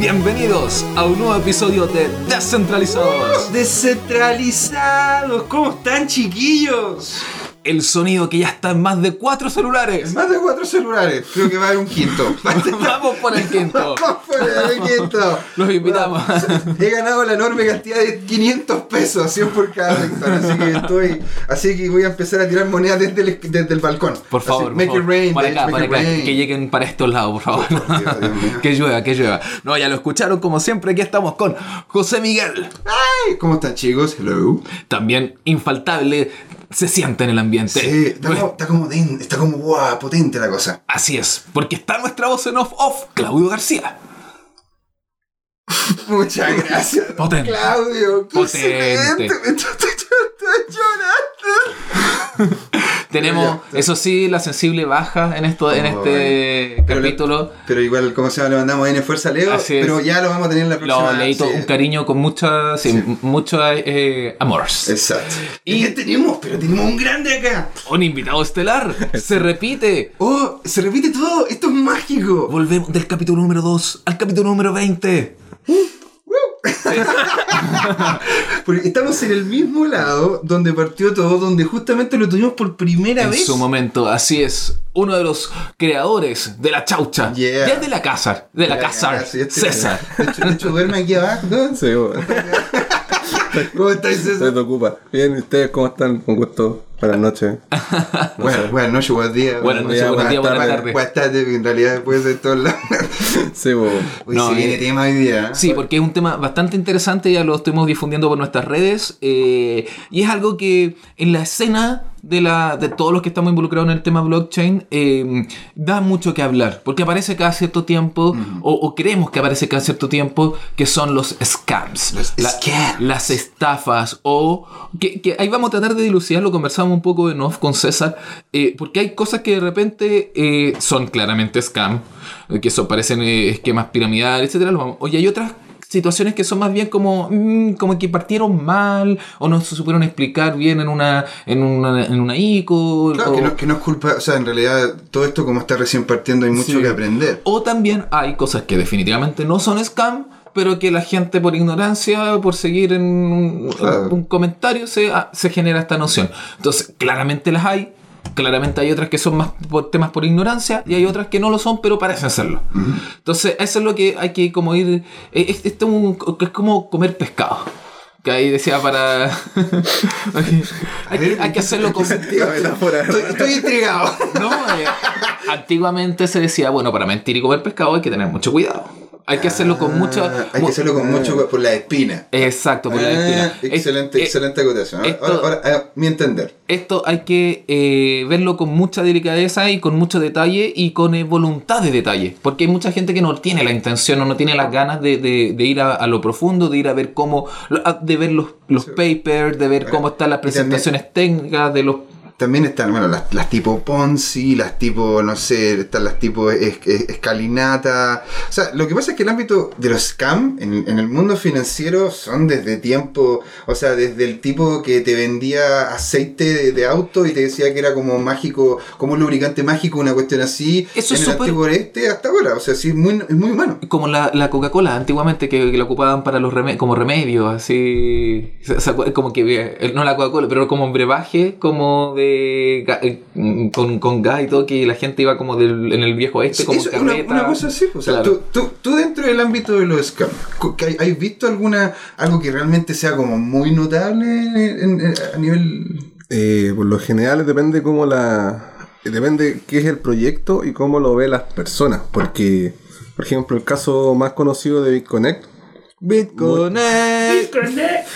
Bienvenidos a un nuevo episodio de Descentralizados. Descentralizados, ¿cómo están chiquillos? El sonido que ya está en más de cuatro celulares. Más de cuatro celulares, creo que va a haber un quinto. Vamos por el quinto. Vamos por el quinto. Los invitamos. He ganado la enorme cantidad de 500 pesos, 100 por cada lector, así que estoy, así que voy a empezar a tirar monedas desde el, desde el balcón. Por favor, Así, make it rain, para acá, para acá, que lleguen para estos lados, por favor. Dios, Dios mío. que llueva, que llueva. No, ya lo escucharon como siempre, aquí estamos con José Miguel. Ay, ¿cómo están chicos? Hello. También infaltable, se siente en el ambiente. Sí, está como, está como, está como guau, potente la cosa. Así es, porque está nuestra voz en off off, Claudio García. Muchas gracias. Potente. Claudio, qué Potente. excelente. Estoy, estoy llorando. Tenemos, eso sí, la sensible baja en esto, en este Pero le- capítulo. Pero igual, como se llama, le mandamos en fuerza a Leo. Pero ya lo vamos a tener en la próxima. Lo leí todo sí. un cariño con mucha, sí, Sí. mucho eh, amor. Exacto. Y- ¿Y qué tenemos? Pero tenemos un grande acá. Un invitado estelar, se repite. Oh, se repite todo. Esto es mágico. Volvemos del capítulo número 2 al capítulo número 20. Porque estamos en el mismo lado donde partió todo, donde justamente lo tuvimos por primera En vez. su momento, así es. Uno de los creadores de la chaucha. Yeah. Ya es de la casa, de la Ya, casa. sí, este- César. De hecho, de hecho, duerme aquí abajo. ¿no? Sí. ¿Cómo estáis, Se César? te ocupa. Bien, ¿y ustedes cómo están? Un gusto. Buenas noches. No Bueno, buenas noches, buenos días. Buenas noches, buenos días, buenas tardes. Buenas tardes, en realidad puede ser todos lados. Sí, bueno. Hoy No, se viene eh, tema hoy día. Sí, porque es un tema bastante interesante, ya lo estuvimos difundiendo por nuestras redes, eh, y es algo que en la escena de, la, de todos los que estamos involucrados en el tema blockchain eh, da mucho que hablar, porque aparece cada cierto tiempo, o, o creemos que aparece cada cierto tiempo, que son los scams. Los scams. Las estafas, o que, que ahí vamos a tratar de dilucidar, lo un poco en off con César, eh, porque hay cosas que de repente eh, son claramente scam, eh, que eso parecen esquemas piramidales, etcétera. Oye, hay otras situaciones que son más bien como, mm, como que partieron mal o no se supieron explicar bien en una en una, en una ICO Claro, o, que no, que no es culpa, o sea, en realidad todo esto como está recién partiendo hay mucho Sí. que aprender. o también hay cosas que definitivamente no son scam pero que la gente por ignorancia, por seguir en un, Claro. un comentario, se, ah, se genera esta noción. Entonces, claramente las hay, claramente hay otras que son más por temas por ignorancia y hay otras que no lo son, pero parecen serlo. Entonces, eso es lo que hay que como ir. eh, Es, esto es un- es como comer pescado. Que ahí decía para. hay, que, hay que hacerlo con. Estoy, estoy intrigado. No, eh, antiguamente se decía, bueno, para mentir y comer pescado hay que tener mucho cuidado. Hay que hacerlo con mucha. Ah, Hay que hacerlo con mucho por la espina. Exacto, por la Ah, espina. Excelente, Eh, excelente acotación. Ahora, esto- ahora, ahora, mi entender. Esto hay que eh, verlo con mucha delicadeza y con mucho detalle y con eh, voluntad de detalle. Porque hay mucha gente que no tiene la intención o no tiene las ganas de, de- de ir a, a lo profundo, de ir a ver cómo, de ver los, los papers, de ver cómo están las presentaciones técnicas, de los También están, bueno, las, las tipo Ponzi, las tipo, no sé, están las tipo es- es- escalinata. O sea, lo que pasa es que el ámbito de los scam en, en el mundo financiero son desde tiempo, o sea, desde el tipo que te vendía aceite de, de auto y te decía que era como mágico, como un lubricante mágico, una cuestión así, Eso en es el antiguo oeste hasta ahora. O sea, sí, es muy, es muy humano. Como la, la Coca-Cola antiguamente que, que la ocupaban para los reme- como remedio, así. como que eh, no la Coca-Cola, pero como un brebaje, como de ga- eh, mm, con, con gas y todo, que la gente iba como del, en el viejo este, como Eso es una, cosa así. O sea, Claro. tú, tú, tú dentro del ámbito de los scams, ¿has visto alguna algo que realmente sea como muy notable en- en- a nivel... Eh, por lo general depende cómo la. Depende qué es el proyecto y cómo lo ve las personas. Porque, por ejemplo, el caso más conocido de BitConnect, BitConnect.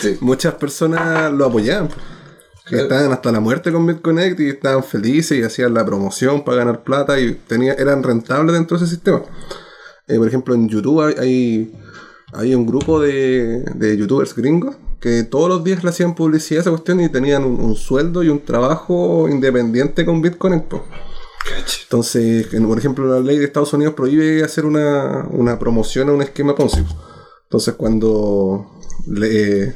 Sí. muchas personas lo apoyaban. Pues. Que Estaban hasta la muerte con BitConnect y estaban felices y hacían la promoción para ganar plata y tenía, eran rentables dentro de ese sistema. Eh, por ejemplo, en YouTube hay, hay, un grupo de, de youtubers gringos que todos los días le hacían publicidad a esa cuestión y tenían un, un sueldo y un trabajo independiente con BitConnect. po. Entonces, en- por ejemplo, la ley de Estados Unidos prohíbe hacer una, una promoción a un esquema Ponzi. Entonces, cuando le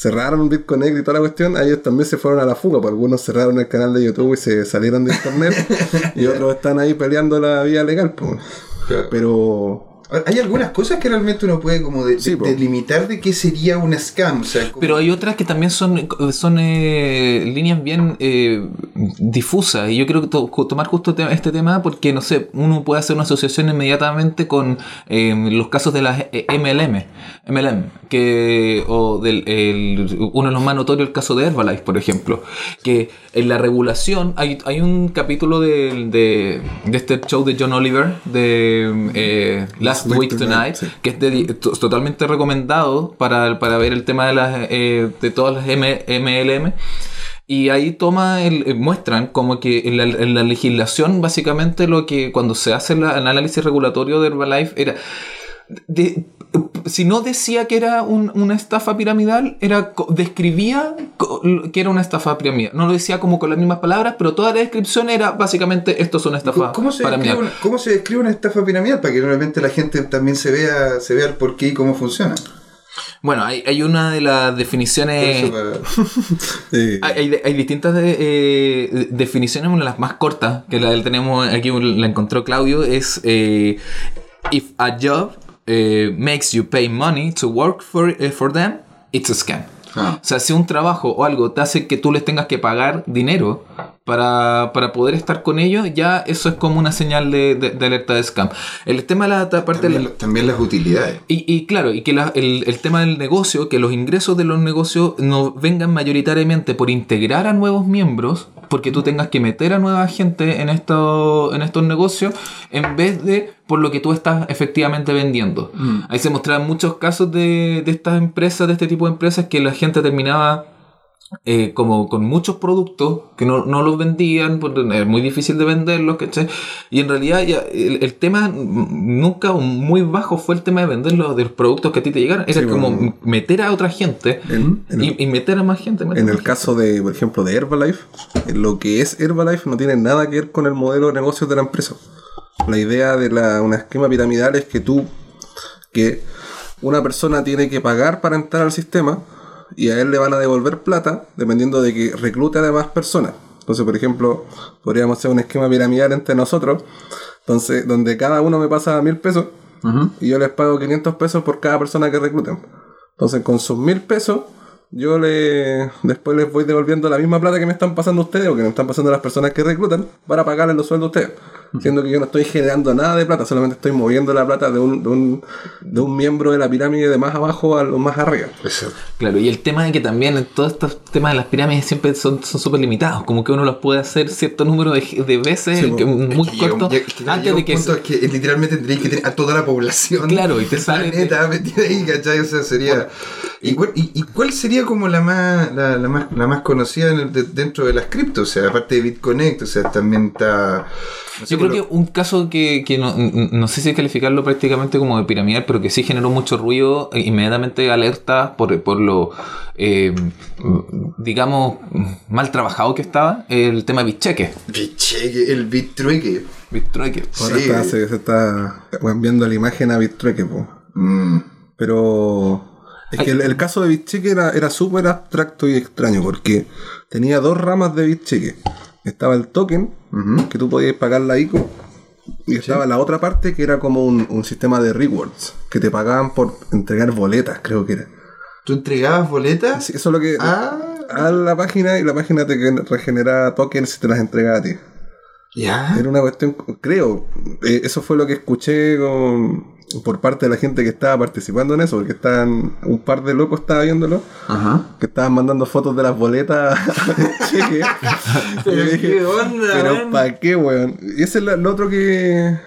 cerraron BitConnect y toda la cuestión, a ellos también se fueron a la fuga. Pues algunos cerraron el canal de YouTube y se salieron de internet y otros están ahí peleando la vía legal. pues. Pero Hay algunas cosas que realmente uno puede como de- Sí, de- po. delimitar de qué sería un scam. O sea, como- Pero hay otras que también son, son eh, líneas bien eh, difusas. Y yo creo que to- tomar justo te- este tema porque, no sé, uno puede hacer una asociación inmediatamente con eh, los casos de las eh, MLM. MLM que, o del, el- uno de los más notorios, el caso de Herbalife, por ejemplo. Que en la regulación, hay, hay un capítulo de, de, de este show de John Oliver, de eh, Last Week Week Tonight, Tonight, sí. que es de- to- totalmente recomendado para, para ver el tema de las eh, de todas las M- MLM. Y ahí toma el, eh, muestran como que en la, en la legislación, básicamente lo que cuando se hace la- el análisis regulatorio de Herbalife era. De- si no decía que era un- una estafa piramidal, era describía que era una estafa piramidal. No lo decía como con las mismas palabras, pero toda la descripción era básicamente esto es una estafa ¿Cómo, se piramidal. describe una, ¿Cómo se describe una estafa piramidal? Para que realmente la gente también se vea, se vea el por qué y cómo funciona. Bueno, hay, hay una de las definiciones. Hay, hay- hay distintas de- eh, definiciones, una de las más cortas, que la tenemos aquí, la encontró Claudio, es eh, If a job eh, makes you pay money to work for, eh, for them, it's a scam. Ah. O sea, si un trabajo o algo te hace que tú les tengas que pagar dinero para, para poder estar con ellos, ya eso es como una señal de, de- de alerta de scam. El tema de la parte de la- también, también las utilidades. y, y claro, y que la- el, el tema del negocio, que los ingresos de los negocios no vengan mayoritariamente por integrar a nuevos miembros, porque tú tengas que meter a nueva gente en, esto, en estos negocios, en vez de por lo que tú estás efectivamente vendiendo. Ahí se mostraban muchos casos de, de estas empresas, de este tipo de empresas, que la gente terminaba eh, como con muchos productos que no, no los vendían, porque es muy difícil de venderlos, ¿cachai? Y en realidad ya el, el tema nunca muy bajo fue el tema de vender los, de los productos que a ti te llegaran. Era Sí, como bueno. meter a otra gente En- en y, y meter a más gente. En el caso de, por ejemplo, de Herbalife, lo que es Herbalife no tiene nada que ver con el modelo de negocios de la empresa. La idea de la, un esquema piramidal es que tú, que una persona tiene que pagar para entrar al sistema y a él le van a devolver plata dependiendo de que reclute a demás personas. Entonces, por ejemplo, podríamos hacer un esquema piramidal entre nosotros, entonces, donde cada uno me pasa mil pesos y yo les pago 500 pesos por cada persona que recluten. Entonces, con sus mil pesos, yo le después les voy devolviendo la misma plata que me están pasando ustedes o que me están pasando las personas que reclutan para pagarles los sueldos a ustedes. Siendo que yo no estoy generando nada de plata, solamente estoy moviendo la plata de un, de un, de un miembro de la pirámide de más abajo a lo más arriba. Claro, y el tema de que también en todos estos temas de las pirámides siempre son son súper limitados, como que uno los puede hacer cierto número de, de veces, Sí, que- muy Es que corto, llega- es que antes de que... punto es que literalmente tendréis que tener a toda la población. Claro, y te sale- planeta metida ahí, ¿cachai? O sea, sería. ¿Y, cuál, y, y cuál sería como la más, la, la más, la más conocida en el- de- dentro de las criptos? O sea, aparte de BitConnect, o sea, también está. No sé, Yo creo que un caso que, que no, no sé si calificarlo prácticamente como de piramidal, pero que sí generó mucho ruido, e inmediatamente alerta por, por lo, eh, digamos, mal trabajado que estaba, el tema de Bitcheque. Bitcheque, el BitTrueque. Bitcheque. Ahora Sí. está- se, se está cambiando la imagen a BitTrueque, po. Mm. Pero es que el, el caso de BitCheque era, era súper abstracto y extraño porque tenía dos ramas de BitCheque. Estaba el token, que tú podías pagar la ICO, y estaba la otra parte que era como un, un sistema de rewards, que te pagaban por entregar boletas, creo que era. ¿Tú entregabas boletas? Sí, eso es lo que... Ah, A la página y la página te regeneraba tokens y te las entregaba a ti. ya. Era una cuestión, creo, eh, eso fue lo que escuché con- por parte de la gente que estaba participando en eso, porque estaban, un par de locos estaba viéndolo, Ajá. que estaban mandando fotos de las boletas cheque. Yo dije, ¿Qué onda, Pero? ¿para qué, weón? Y ese es lo, lo otro que,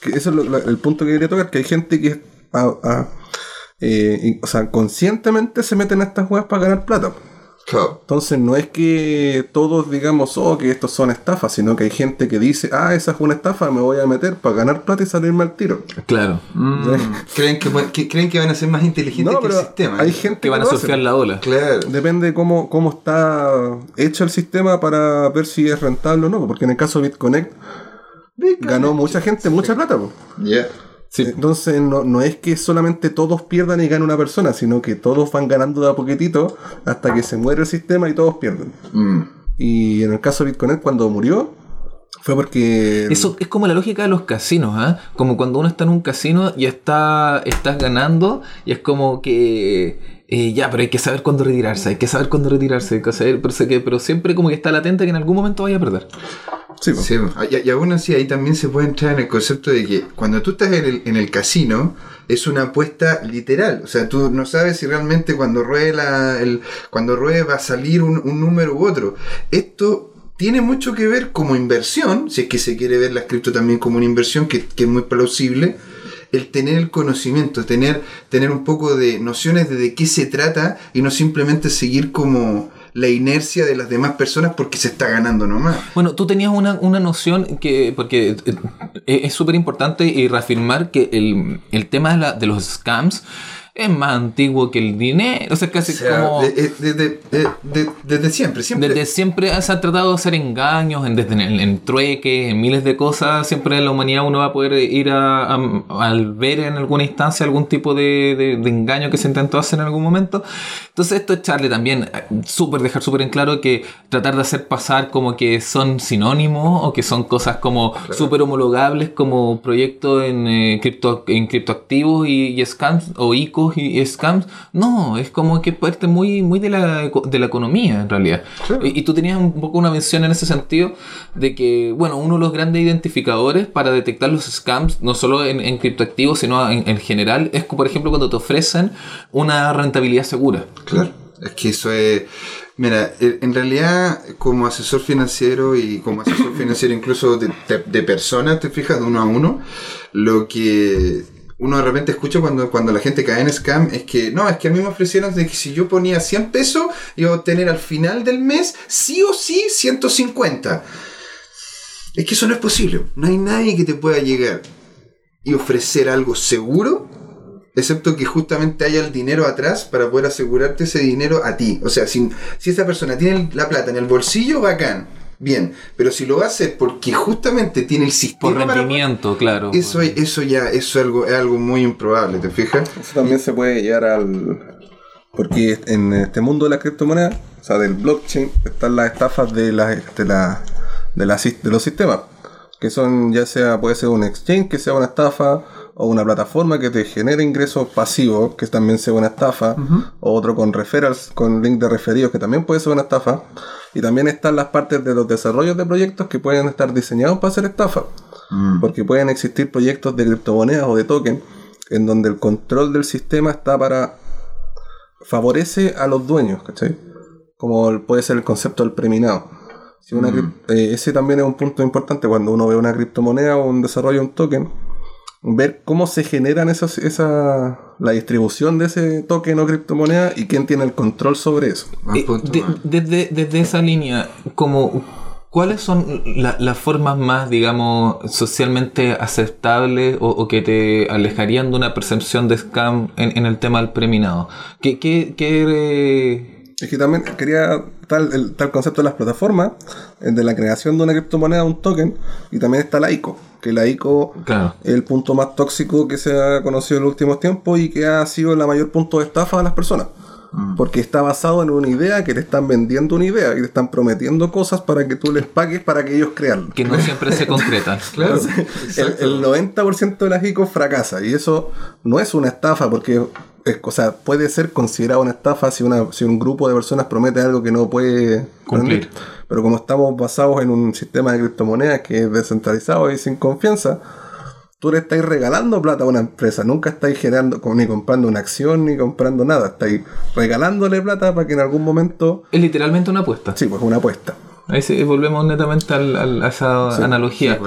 que eso es lo- lo- el punto que quería tocar, que hay gente que ah, ah, eh, y- o sea, conscientemente se meten a estas weas para ganar plata. Claro. Entonces no es que todos digamos, oh, que estos son estafas, sino que hay gente que dice, ah, esa es una estafa, me voy a meter para ganar plata y salirme al tiro. Claro. Mm, ¿Creen, que, que- ¿Creen que van a ser más inteligentes No, que el sistema? hay gente Que van a surfear la ola. Claro. Depende de cómo, cómo está hecho el sistema para ver si es rentable o no, porque en el caso de BitConnect ganó mucha gente mucha plata. po. Sí. Entonces no, no es que solamente todos pierdan y gane una persona, sino que todos van ganando de a poquitito hasta que se muere el sistema y todos pierden. Mm. Y en el caso de BitConnect, cuando murió, Fue porque. Eso es como la lógica de los casinos, ¿ah? Como cuando uno está en un casino y está, estás ganando y es como que... eh, ya, pero hay que saber cuándo retirarse, hay que saber cuándo retirarse, hay que saber, pero, sé que- pero siempre como que está latente que en algún momento vaya a perder. Sí. Sí, y, y aún así ahí también se puede entrar en el concepto de que cuando tú estás en el, en el casino es una apuesta literal, o sea, tú no sabes si realmente cuando ruede, la, el, cuando ruede va a salir un, un número u otro. Esto tiene mucho que ver como inversión, si es que se quiere ver las cripto también como una inversión, que, que es muy plausible, el tener el conocimiento, tener, tener un poco de nociones de, de qué se trata y no simplemente seguir como la inercia de las demás personas porque se está ganando nomás. Bueno, tú tenías una, una noción que, porque eh, eh, es súper importante y reafirmar que el, el tema de, la- de los scams es más antiguo que el dinero, o sea, casi O sea, como... de- de- de- de- de- desde siempre, siempre. Desde siempre se ha tratado de hacer engaños, en, desde en, en trueques, en miles de cosas. Siempre en la humanidad uno va a poder ir a, a- al ver en alguna instancia algún tipo de, engaño que se intentó hacer en algún momento. Entonces esto es echarle también, eh, súper dejar súper en claro que tratar de hacer pasar como que son sinónimos o que son cosas como súper homologables como proyectos en, eh, cripto, en criptoactivos y, y scams o ICOs y, y scams. No, es como que parte muy, muy de, la, de la economía en realidad. Y, y tú tenías un poco una mención en ese sentido de que, bueno, uno de los grandes identificadores para detectar los scams, no solo en, en criptoactivos, sino en, en general, es por ejemplo cuando te ofrecen una rentabilidad segura. Claro. Es que eso es. Mira, en realidad, como asesor financiero y como asesor financiero incluso de, de- de personas, te fijas, de uno a uno, lo que uno de repente escucha cuando, cuando la gente cae en scam es que, no, es que a mí me ofrecieron de que si yo ponía 100 pesos, iba a obtener al final del mes, sí o sí, 150. Es que eso no es posible. No hay nadie que te pueda llegar y ofrecer algo seguro excepto que justamente haya el dinero atrás para poder asegurarte ese dinero a ti. O sea, si, si esa persona tiene la plata en el bolsillo, bacán, bien, pero si lo hacer porque justamente tiene el sistema Por para- rendimiento, claro. eso, eso ya eso es algo, es algo muy improbable, ¿te fijas? Eso también se puede llegar al. Porque en este mundo de la criptomoneda, o sea, del blockchain, están las estafas de, la, de, la, de, la de los sistemas. Que son, ya sea, puede ser un exchange que sea una estafa, o una plataforma que te genere ingresos pasivos, que también sea una estafa, o otro con referrals, con link de referidos, que también puede ser una estafa. Y también están las partes de los desarrollos de proyectos que pueden estar diseñados para hacer estafa. Porque pueden existir proyectos de criptomonedas o de token en donde el control del sistema está para favorece a los dueños, ¿cachai? Como puede ser el concepto del preminado. Si una crip- eh, ese también es un punto importante cuando uno ve una criptomoneda o un desarrollo de un token, ver cómo se generan esos, esa, la distribución de ese token o criptomoneda y quién tiene el control sobre eso. Eh, de- desde, desde esa línea, como ¿cuáles son la- las formas más, digamos, socialmente aceptables o, o que te alejarían de una percepción de scam en, en el tema del preminado? ¿Qué, qué, qué, Es que también quería tal el tal concepto de las plataformas, de la creación de una criptomoneda, un token, y también está la ICO, que la ICO Claro. es el punto más tóxico que se ha conocido en los últimos tiempos y que ha sido el mayor punto de estafa a las personas. Porque está basado en una idea que te están vendiendo una idea y te están prometiendo cosas para que tú les pagues para que ellos crean. que no siempre se concretan? Claro. El, el 90% de las ICO fracasa y eso no es una estafa porque o sea, puede ser considerado una estafa si, una, si un grupo de personas promete algo que no puede Cumplir. rendir. Pero como estamos basados en un sistema de criptomonedas que es descentralizado y sin confianza, tú le estáis regalando plata a una empresa, nunca estáis generando ni comprando una acción ni comprando nada, estáis regalándole plata para que en algún momento, Es literalmente una apuesta. sí, pues una apuesta. Ahí sí, volvemos netamente al- al- a esa analogía.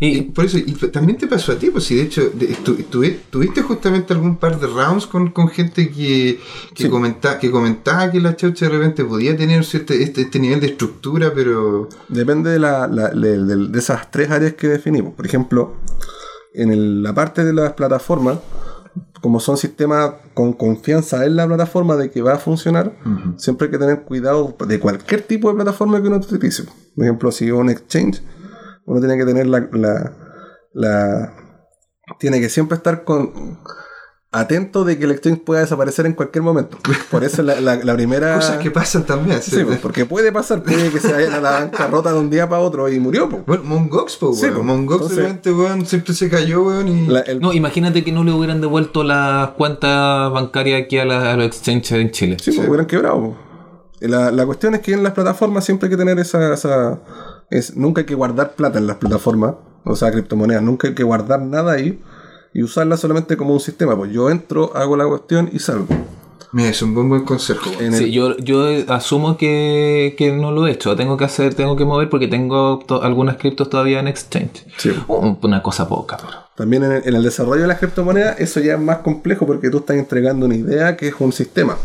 Y- Y, por eso, y también te pasó a ti, pues si de hecho de- tu- tuvi- tuviste justamente algún par de rounds con, con gente que, que, Sí. comenta- que comentaba que la chaucha de repente podía tener cierto, este, este nivel de estructura, pero Depende de, la, la- de, de- de esas tres áreas que definimos. Por ejemplo, en el- la parte de las plataformas, como son sistemas con confianza en la plataforma de que va a funcionar, siempre hay que tener cuidado de cualquier tipo de plataforma que uno utilice. Por ejemplo, si es un exchange, uno tiene que tener la, la- la- tiene que siempre estar con atento de que el exchange pueda desaparecer en cualquier momento. Por eso la, la, la primera... Cosas que pasan también. Sí, pues, porque puede pasar, puede que se vaya a la bancarrota de un día para otro y murió. pues. Bueno, Mongox, po, Sí, weón. po. Mongox Entonces- de repente, weón, siempre se cayó, weón, y... La- el- No, imagínate que no le hubieran devuelto las cuentas bancarias aquí a, la- a los exchanges en Chile. Sí, pues hubieran quebrado. po. Y La, la cuestión es que en las plataformas siempre hay que tener esa, esa- es, nunca hay que guardar plata en las plataformas, o sea, criptomonedas, nunca hay que guardar nada ahí y usarla solamente como un sistema. Pues yo entro, hago la cuestión y salgo. Mira, es un buen buen consejo. Sí, el- yo, yo asumo que, que no lo he hecho. Tengo que hacer, tengo que mover porque tengo to- algunas criptos todavía en exchange. Sí. Un- Una cosa poca, pero. También en el, en el desarrollo de las criptomonedas, eso ya es más complejo porque tú estás entregando una idea que es un sistema.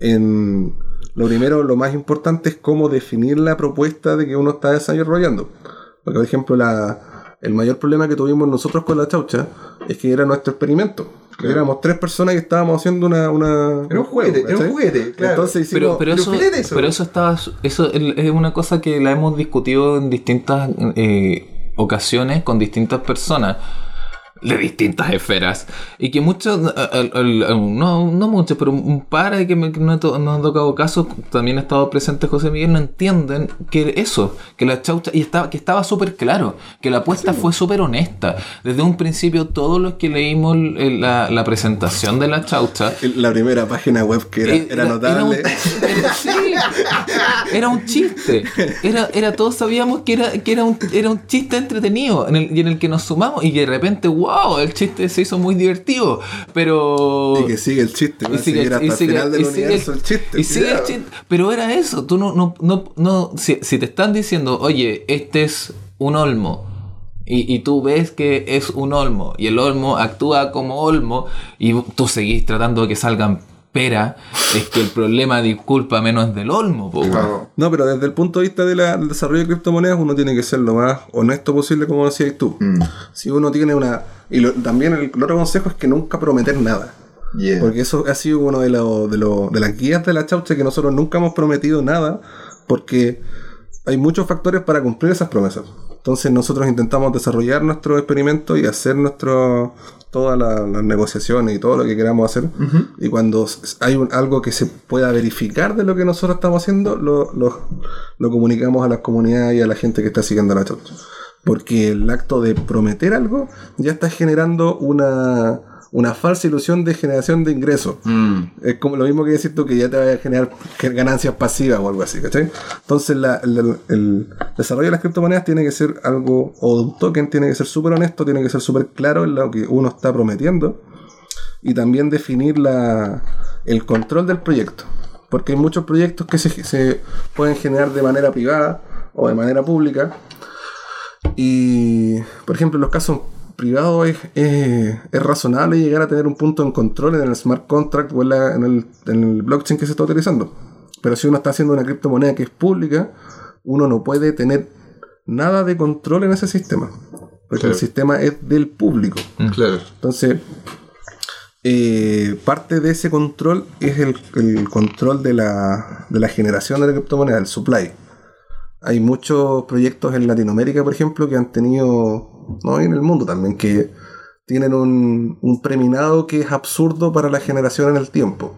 En, lo primero, lo más importante es cómo definir la propuesta de que uno está desarrollando. Porque, por ejemplo, la, el mayor problema que tuvimos nosotros con la chaucha es que era nuestro experimento. Claro. Éramos tres personas que estábamos haciendo una, una- Era un juguete, era un juguete, claro. Entonces Pero, hicimos, pero, pero eso, eso. pero eso estaba. Eso es una cosa que la hemos discutido en distintas eh, ocasiones con distintas personas de distintas esferas. Y que muchos al- al- al- no, no muchos pero un par de que me, no, to- no han tocado casos también ha estado presente José Miguel no entienden que eso que la chaucha y estaba que estaba súper claro que la apuesta fue súper honesta. Desde un principio todos los que leímos la, la presentación de la chaucha la primera página web que era, eh, era notable. un, era- sí, era un chiste. Era, era, todos sabíamos que era, que era un, era un chiste entretenido en el, y en el que nos sumamos y que de repente, wow, el chiste se hizo muy divertido. Pero. Y que sigue el chiste, el final del y sigue el chiste. y sigue el chiste. Pero era eso. Tú no, no, no, no si, si te están diciendo, oye, este es un olmo. Y, y tú ves que es un olmo. Y el olmo actúa como olmo. Y tú seguís tratando de que salgan Es que el problema, disculpa, menos es del olmo. po, weón. Claro. No, pero desde el punto de vista de del desarrollo de criptomonedas, uno tiene que ser lo más honesto posible, como decías tú. Mm. Si uno tiene una. Y lo- también el, el otro consejo es que nunca prometer nada. Yeah. Porque eso ha sido uno de, lo- de, lo- de las guías de la chaucha que nosotros nunca hemos prometido nada, porque hay muchos factores para cumplir esas promesas. Entonces nosotros intentamos desarrollar nuestro experimento y hacer nuestro todas la- las negociaciones y todo lo que queramos hacer. Y cuando hay un- algo que se pueda verificar de lo que nosotros estamos haciendo, lo, lo- lo comunicamos a las comunidades y a la gente que está siguiendo la chaucha. Porque el acto de prometer algo ya está generando una, una falsa ilusión de generación de ingresos. Mm. Es como lo mismo que decir tú que ya te vaya a generar ge- ganancias pasivas o algo así, ¿cachai? Entonces la- el, el desarrollo de las criptomonedas tiene que ser algo, o de un token tiene que ser súper honesto, tiene que ser súper claro en lo que uno está prometiendo y también definir la, el control del proyecto. Porque hay muchos proyectos que se, se pueden generar de manera privada o de manera pública. Y, por ejemplo, en los casos privados es, es- es razonable llegar a tener un punto en control en el smart contract o en, la- en el, en el blockchain que se está utilizando. Pero si uno está haciendo una criptomoneda que es pública, uno no puede tener nada de control en ese sistema. Porque Claro. el sistema es del público. Claro. Entonces, eh, parte de ese control es el, el control de la, de la generación de la criptomoneda, el supply. Hay muchos proyectos en Latinoamérica, por ejemplo, que han tenido, no y en el mundo también, que tienen un, un preminado que es absurdo para la generación en el tiempo.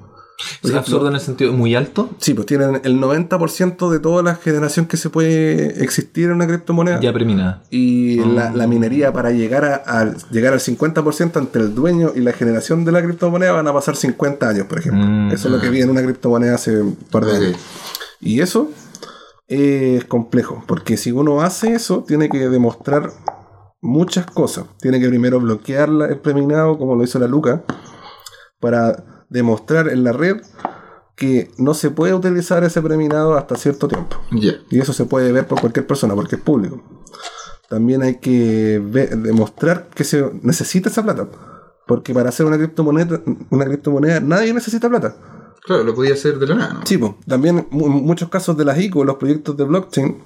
Es absurdo en el sentido muy alto. Sí, pues tienen el 90% de toda la generación que se puede existir en una criptomoneda. Ya preminada. Y la, la minería para llegar, a, al- llegar al 50% entre el dueño y la generación de la criptomoneda van a pasar 50 años, por ejemplo. Mm. Eso es lo que vi en una criptomoneda hace un par de años. Y eso es complejo, porque si uno hace eso, tiene que demostrar muchas cosas. Tiene que primero bloquear el preminado, como lo hizo la Luca, para demostrar en la red que no se puede utilizar ese preminado hasta cierto tiempo. Y eso se puede ver por cualquier persona porque es público. También hay que demostrar que se necesita esa plata. Porque para hacer una criptomoneda, una criptomoneda nadie necesita plata. Claro, lo podía hacer de la nada, ¿no? Sí, también en muchos casos de las ICO, los proyectos de blockchain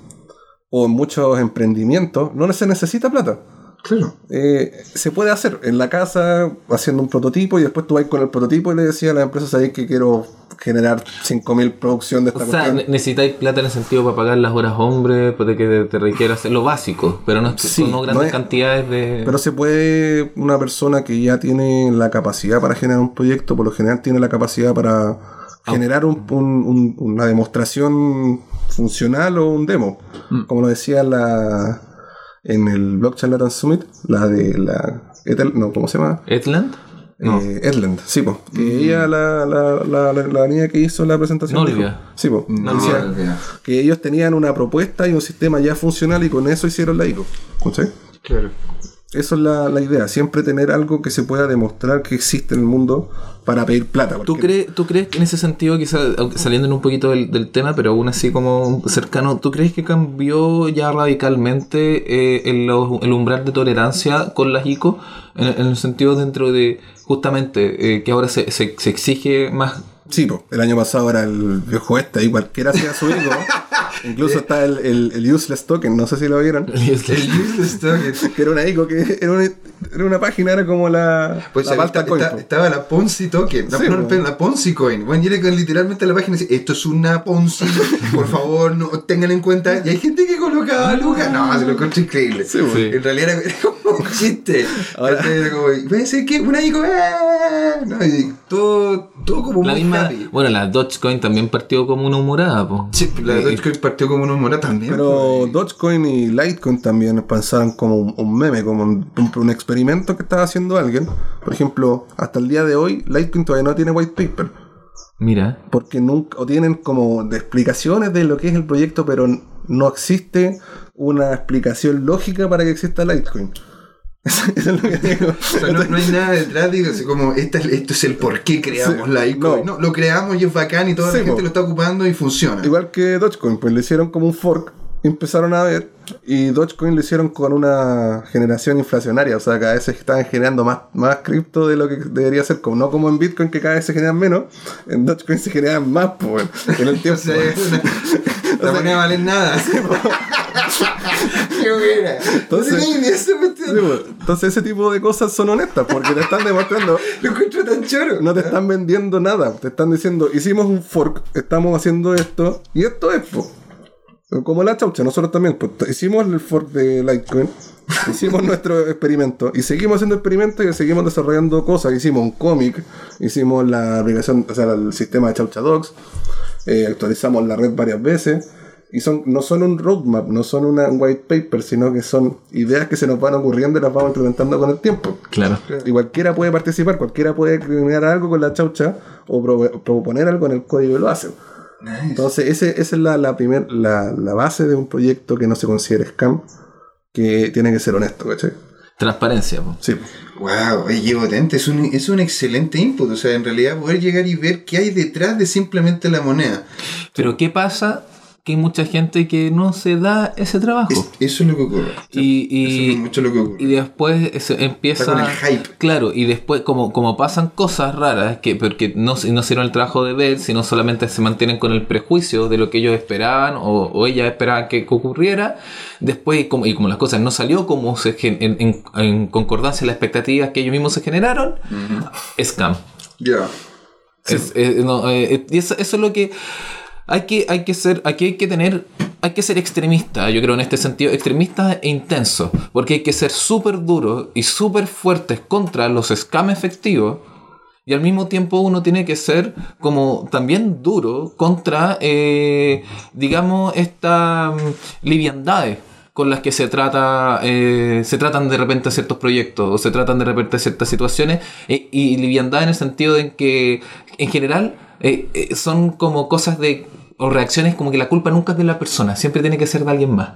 o en muchos emprendimientos, no se necesita plata. Claro. Eh, se puede hacer en la casa haciendo un prototipo y después tú vas con el prototipo y le decías a la empresa, sabéis que quiero generar 5.000 producción de esta O sea, cuestión. necesitáis plata en el sentido para pagar las horas hombre, puede que te requiera hacer lo básico, pero no, Sí, no grandes no es- cantidades de... Pero se puede, una persona que ya tiene la capacidad para generar un proyecto, por lo general tiene la capacidad para generar un- un- un- una demostración funcional o un demo. Como lo decía la en el Blockchain Latam Summit, la de la... Ethel- no, ¿cómo se llama? ¿Edland? No. Eh, Edland, sí, pues. Que ella, la, la, la, la, niña que hizo la presentación. Nolvia. dijo- Sí, pues. No, decía no, que ellos tenían una propuesta y un sistema ya funcional y con eso hicieron la ICO. ¿Cachai? Claro. Eso es la, la idea, siempre tener algo que se pueda demostrar que existe en el mundo para pedir plata. ¿Tú, crees, ¿Tú crees que en ese sentido, quizás saliendo un poquito del, del tema, pero aún así como cercano, ¿tú crees que cambió ya radicalmente eh, el, el umbral de tolerancia con las ICO? En, en el sentido dentro de, justamente, eh, que ahora se, se, se exige más... Sí, pues, el año pasado era el viejo este y cualquiera hacía su ICO. Incluso está el, el, el useless token, no sé si lo vieron. El useless token. Que era una ICO, que era una, era una página, era como la, Pues la está- Coin, está- po. estaba la Ponzi Token, la, Sí, no, po. la Ponzi Coin. Bueno, llega literalmente a la página y dice, esto es una Ponzi, por favor, no tengan en cuenta. Y hay gente que colocaba lucas. No, se lo encuentro increíble. Sí. Sí. En realidad era, era como un chiste. Ahora- Era como, ¿puede ser que una ICO? ¡eh! No, y todo, todo como La muy misma, happy. bueno, la Dogecoin también partió como una humorada, po. Sí, la Y- Dogecoin partió como una mora también. Pero. Dogecoin y Litecoin también pensaban como un, un meme, como un, un- un experimento que estaba haciendo alguien. Por ejemplo, hasta el día de hoy, Litecoin todavía no tiene white paper. Mira, Porque nunca, o tienen como de explicaciones de lo que es el proyecto, pero no existe una explicación lógica para que exista Litecoin. Eso es lo que digo. O sea, no, no hay nada detrás, digo, así como esta es- esto es el por qué creamos Sí, la ICO. no. No. lo creamos y es bacán y toda Sí, la gente po. lo está ocupando y funciona. Igual que Dogecoin, pues le hicieron como un fork, empezaron a ver, y Dogecoin lo hicieron con una generación inflacionaria, o sea, cada vez se estaban generando más, más cripto de lo que debería ser, como no como en Bitcoin que cada vez se generan menos, en Dogecoin se generan más, pues, en el O tiempo. sea, es una- la moneda vale nada. Qué buena. Entonces- pues. Entonces ese tipo de cosas son honestas, porque te están demostrando, Lo encuentro tan choro. no te están vendiendo nada, te están diciendo, hicimos un fork, estamos haciendo esto, y esto es. Como la chaucha, nosotros también, pues hicimos el fork de Litecoin, hicimos nuestro experimento y seguimos haciendo experimentos y seguimos desarrollando cosas. Hicimos un cómic, hicimos la aplicación, o sea, el sistema de Chaucha Dogs, eh, actualizamos la red varias veces y son no son un roadmap, no son una, un white paper, sino que son ideas que se nos van ocurriendo y las vamos implementando con el tiempo. claro. Y cualquiera puede participar, cualquiera puede crear algo con la chaucha o pro- proponer algo en el código y lo hace. Nice. Entonces, ese, esa es la, la, primer, la, la base de un proyecto que no se considere scam, que tiene que ser honesto, ¿cachai? Transparencia, po. Sí. Wow, oye, potente. Es un, es un excelente input. O sea, en realidad poder llegar y ver qué hay detrás de simplemente la moneda. Pero ¿qué pasa? Que hay mucha gente que no se da ese trabajo. Es- eso es lo que ocurre. y, y- eso es mucho lo que ocurre. y después se empieza Está con el hype. claro y después como, como pasan cosas raras que porque no, no hicieron el trabajo de ver sino solamente se mantienen con el prejuicio de lo que ellos esperaban o, o ellas esperaban que, ocurriera después y como, y como las cosas no salió como se en, en- en concordancia a las expectativas que ellos mismos se generaron scam Ya. es- eh, no, eh, eso es lo que hay que, hay que ser, aquí hay que tener, hay que ser extremista, yo creo en este sentido, extremista e intenso, porque hay que ser súper duros y súper fuertes contra los scam efectivos. Y al mismo tiempo uno tiene que ser como también duro contra, eh, digamos, estas mm, liviandades con las que se trata eh, se tratan de repente ciertos proyectos o se tratan de repente ciertas situaciones eh, y liviandad en el sentido de que en general eh, eh, son como cosas de o reacciones como que la culpa nunca es de la persona siempre tiene que ser de alguien más.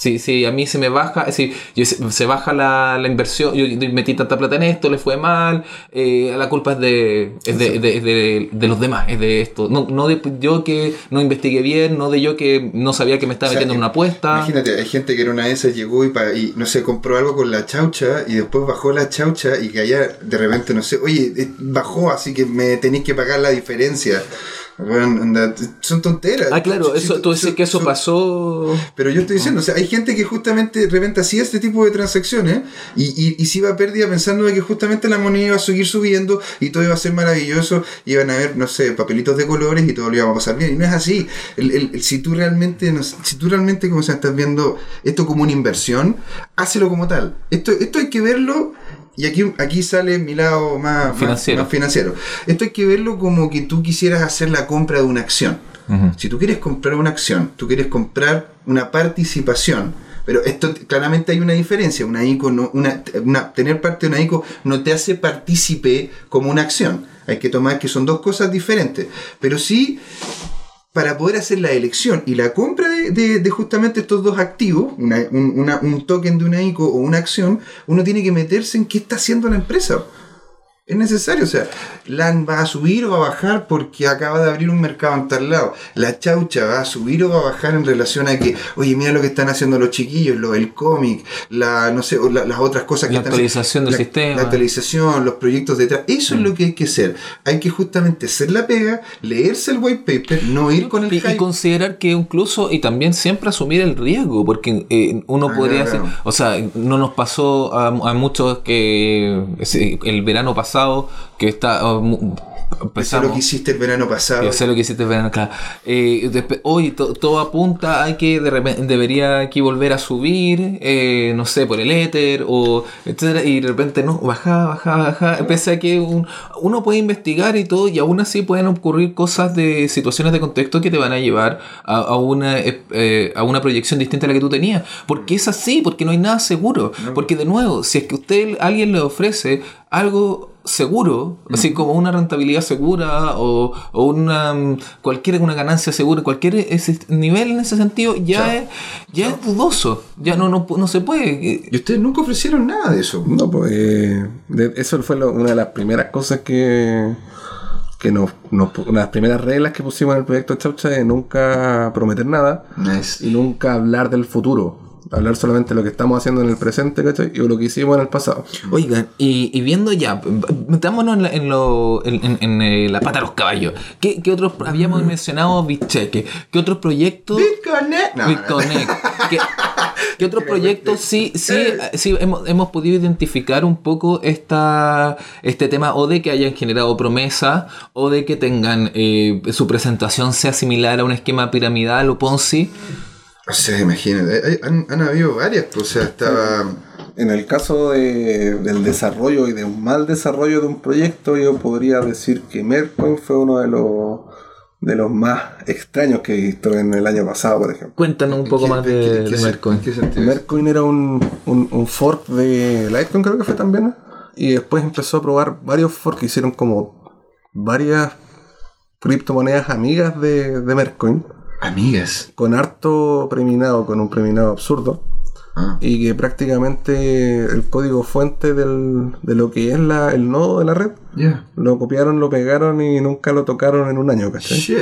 Si sí, a mí se me baja si yo- se, baja la, la inversión yo metí tanta plata en esto le fue mal eh, la culpa es de es de, de- de- de los demás es de esto. No, no de yo que no investigué bien no de yo que no sabía que me estaba O sea, metiendo en una apuesta. Imagínate, hay gente que era una de esas llegó y, pa- y no sé, compró algo con la chaucha y después bajó la chaucha y que allá de repente, no sé, oye, eh, bajó, así que me tenéis que pagar la diferencia. Son tonteras. Ah, claro, eso, tú si- que eso pasó. Pero yo estoy diciendo, o sea, hay gente que justamente de repente hacía este tipo de transacciones y, y, y se iba a pérdida pensando de que justamente la moneda iba a seguir subiendo y todo iba a ser maravilloso, iban a haber, no sé, papelitos de colores y todo lo iba a pasar bien. Y no es así. El, el- el- si tú realmente, no si tú realmente, como se estás viendo esto como una inversión, hácelo como tal. Esto, esto hay que verlo. Y aquí, aquí sale mi lado más Financiero. más financiero. Esto hay que verlo como que tú quisieras hacer la compra de una acción. Si tú quieres comprar una acción, tú quieres comprar una participación, pero esto claramente hay una diferencia. Una ICO no, una, una- tener parte de una ICO no te hace partícipe como una acción. Hay que tomar que son dos cosas diferentes. Pero sí, para poder hacer la elección y la compra de, de- de justamente estos dos activos, una- un, una- un token de una ICO o una acción, uno tiene que meterse en qué está haciendo la empresa. Es necesario, o sea, LAN va a subir o va a bajar porque acaba de abrir un mercado en tal lado. La chaucha va a subir o va a bajar en relación a que, oye, mira lo que están haciendo los chiquillos, lo, el cómic, la, no sé, la- las otras cosas que La están actualización del la- sistema. La actualización, los proyectos detrás. Eso es lo que hay que hacer. Hay que justamente hacer la pega, leerse el white paper, no ir con el Y, y hype. considerar que incluso, y también siempre asumir el riesgo, porque eh, uno Ah, podría claro, hacer, o sea, no nos pasó a, a muchos que sí, el verano pasado, que está... oh, Eso es empezamos- lo que hiciste el verano pasado. Yo sé lo que hiciste el verano, claro. Eh, hoy to- todo apunta, hay que de repente, debería aquí volver a subir, eh, no sé, por el éter, o etcétera, y de repente no, baja, baja, baja, pese a que un- uno puede investigar y todo, y aún así pueden ocurrir cosas de situaciones de contexto que te van a llevar a, a una, eh, eh, a una proyección distinta a la que tú tenías. Porque es así, porque no hay nada seguro. Porque de nuevo, si es que usted, alguien le ofrece algo seguro, así como una rentabilidad segura o, o una mm, cualquier una ganancia segura, cualquier ese nivel en ese sentido ya Chao. es ya es dudoso, ya no, no no se puede. Y ustedes nunca ofrecieron nada de eso. No, pues eh, de- eso fue lo- una de las primeras cosas que, que nos, nos pu- una de las primeras reglas que pusimos en el proyecto Chaucha de nunca prometer nada Nice. y nunca hablar del futuro. Hablar solamente de lo que estamos haciendo en el presente, ¿cachai? Y lo que hicimos en el pasado. Oigan, y, y viendo ya, metámonos en la, en lo, en, en- en, eh, la pata de los caballos. ¿Qué, qué otros habíamos mencionado Bitcheque? ¿Qué otros proyectos? BitConnect. No, no, no. BitConnect. ¿Qué, qué otros proyectos sí, sí, sí hemos, hemos podido identificar un poco esta, este tema o de que hayan generado promesa o de que tengan eh, su presentación sea similar a un esquema piramidal o Ponzi? O sea, imagínate, hay- han, han habido varias, pues, o sea, estaba... En el caso de- del desarrollo y de un mal desarrollo de un proyecto, yo podría decir que Mercoin fue uno de los, de los más extraños que he visto en el año pasado, por ejemplo. Cuéntanos un poco ¿Qué- más de, qué- de Mercoin. ¿Qué sentido es? Mercoin era un, un, un fork de Litecoin, creo que fue también. ¿no? Y después empezó a probar varios forks que hicieron como varias criptomonedas amigas de, de Mercoin, Amigas. con harto preminado, con un preminado absurdo. Ah. Y que prácticamente el código fuente del- de lo que es la, el nodo de la red lo copiaron, lo pegaron y nunca lo tocaron en un año, ¿cachai? Shit.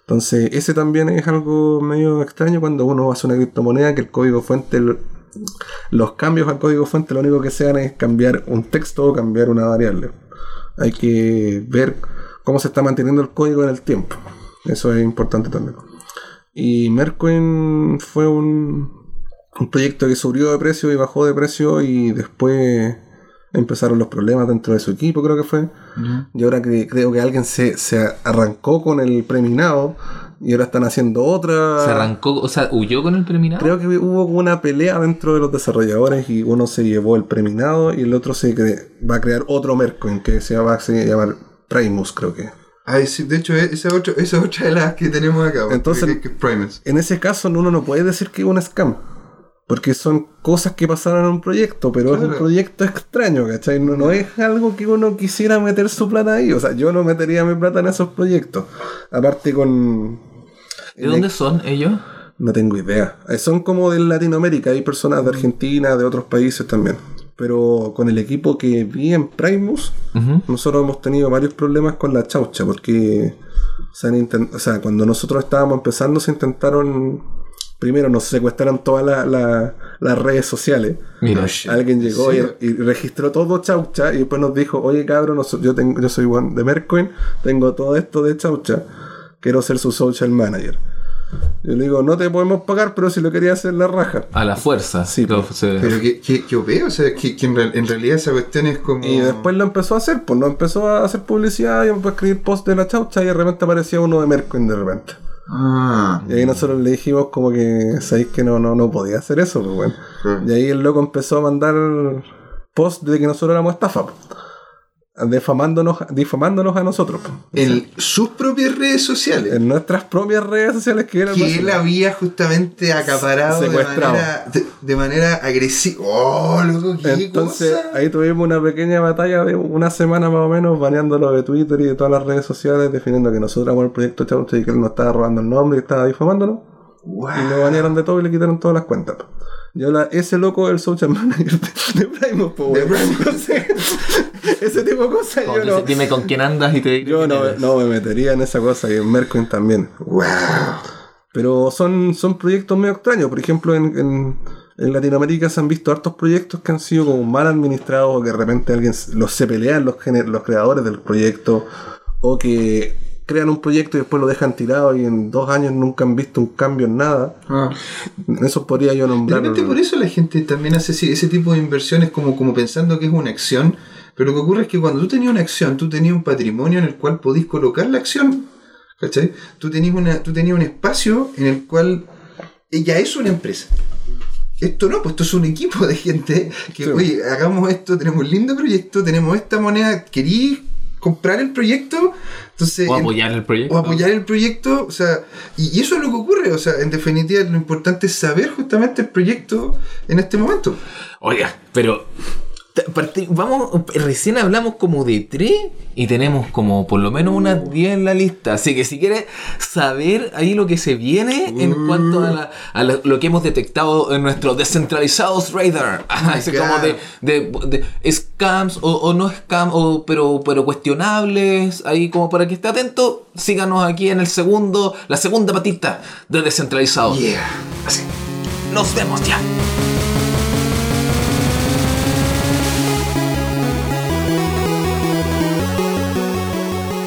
Entonces, ese también es algo medio extraño cuando uno hace una criptomoneda que el código fuente, lo- los cambios al código fuente lo único que sean es cambiar un texto o cambiar una variable. Hay que ver cómo se está manteniendo el código en el tiempo. Eso es importante también. Y Mercoin fue un, un proyecto que subió de precio y bajó de precio y después empezaron los problemas dentro de su equipo, creo que fue. Y ahora que, creo que alguien se, se arrancó con el preminado y ahora están haciendo otra. Se arrancó, o sea, huyó con el preminado. Creo que hubo una pelea dentro de los desarrolladores y uno se llevó el preminado y el otro se va a crear otro Mercoin que se va a llamar Primus, creo que. Ay, sí, de hecho, esa es otra, esa es otra de las que tenemos acá. porque- Entonces- que, que es Primus. En ese caso uno no puede decir que es un scam. Porque son cosas que pasaron en un proyecto, pero es un proyecto extraño, ¿cachai? No, no es algo que uno quisiera meter su plata ahí. O sea, yo no metería mi plata en esos proyectos. Aparte con... ¿De dónde son ellos? No tengo idea. Eh, Son como de Latinoamérica, hay personas de Argentina, de otros países también. Pero con el equipo que vi en Primus, nosotros hemos tenido varios problemas con la chaucha, porque se han o sea, cuando nosotros estábamos empezando se intentaron, primero nos secuestraron todas la- la- las redes sociales. Mira, shit. Alguien llegó Sí. y, y registró todo chaucha y después nos dijo, oye cabrón, yo, tengo, yo soy Juan de Mercoin, tengo todo esto de chaucha. quiero ser su social manager. Yo le digo, no te podemos pagar, pero si lo quería hacer la raja. A la fuerza. Sí, Lo- pues. se- Pero que, que, que OP, o sea, que, que en, real- en realidad esa cuestión es como. Y después lo empezó a hacer, pues no empezó a hacer publicidad y empezó a escribir post de la chaucha y de repente aparecía uno de Mercoin de repente. Ah. Y ahí nosotros le dijimos como que sabéis que no, no, no podía hacer eso, pues bueno. Y ahí el loco empezó a mandar post de que nosotros éramos estafa, pues. Difamándonos, difamándonos a nosotros. En sus propias redes sociales. En nuestras propias redes sociales que eran que él había justamente acaparado de manera, de, de manera agresiva. ¡Oh, loco! ¿Qué Entonces cosa? ahí tuvimos una pequeña batalla de una semana más o menos, baneándolo de Twitter y de todas las redes sociales, definiendo que nosotros éramos el proyecto Chaucha y que él nos estaba robando el nombre y estaba difamándonos. Wow. Y lo banearon de todo y le quitaron todas las cuentas. Po. Y ahora ese loco es el social manager de, de Primo, po, De ese tipo de cosas yo no, Dime con quién andas y te diré yo no, no me metería en esa cosa y en Mercoin también. Wow. Pero son, son proyectos medio extraños. Por ejemplo, en, en, en Latinoamérica se han visto hartos proyectos que han sido como mal administrados o que de repente alguien los se pelean los, los creadores del proyecto o que crean un proyecto y después lo dejan tirado y en dos años nunca han visto un cambio en nada. Ah. Eso podría yo De nombrar. repente por eso la gente también hace ese, ese tipo de inversiones como, como pensando que es una acción. Pero lo que ocurre es que cuando tú tenías una acción, tú tenías un patrimonio en el cual podís colocar la acción. ¿Cachai? Tú tenías, una, tú tenías un espacio en el cual ella es una empresa. Esto no, pues esto es un equipo de gente que, Sí. oye, hagamos esto, tenemos un lindo proyecto, tenemos esta moneda, ¿querís comprar el proyecto? Entonces, O apoyar el proyecto. o apoyar el proyecto, o sea, y, y eso es lo que ocurre, o sea, en definitiva lo importante es saber justamente el proyecto en este momento. Oiga, pero vamos, recién hablamos como de tres y tenemos como por lo menos unas 10 en la lista. Así que si quieres saber ahí lo que se viene en cuanto a, la- a la- lo que hemos detectado en nuestro descentralizados radar, así God. como de, de- de scams o, o no scams, o, pero, pero cuestionables, ahí como para que esté atento, síganos aquí en el segundo, la segunda patita de descentralizados. Yeah. Así. Nos vemos ya.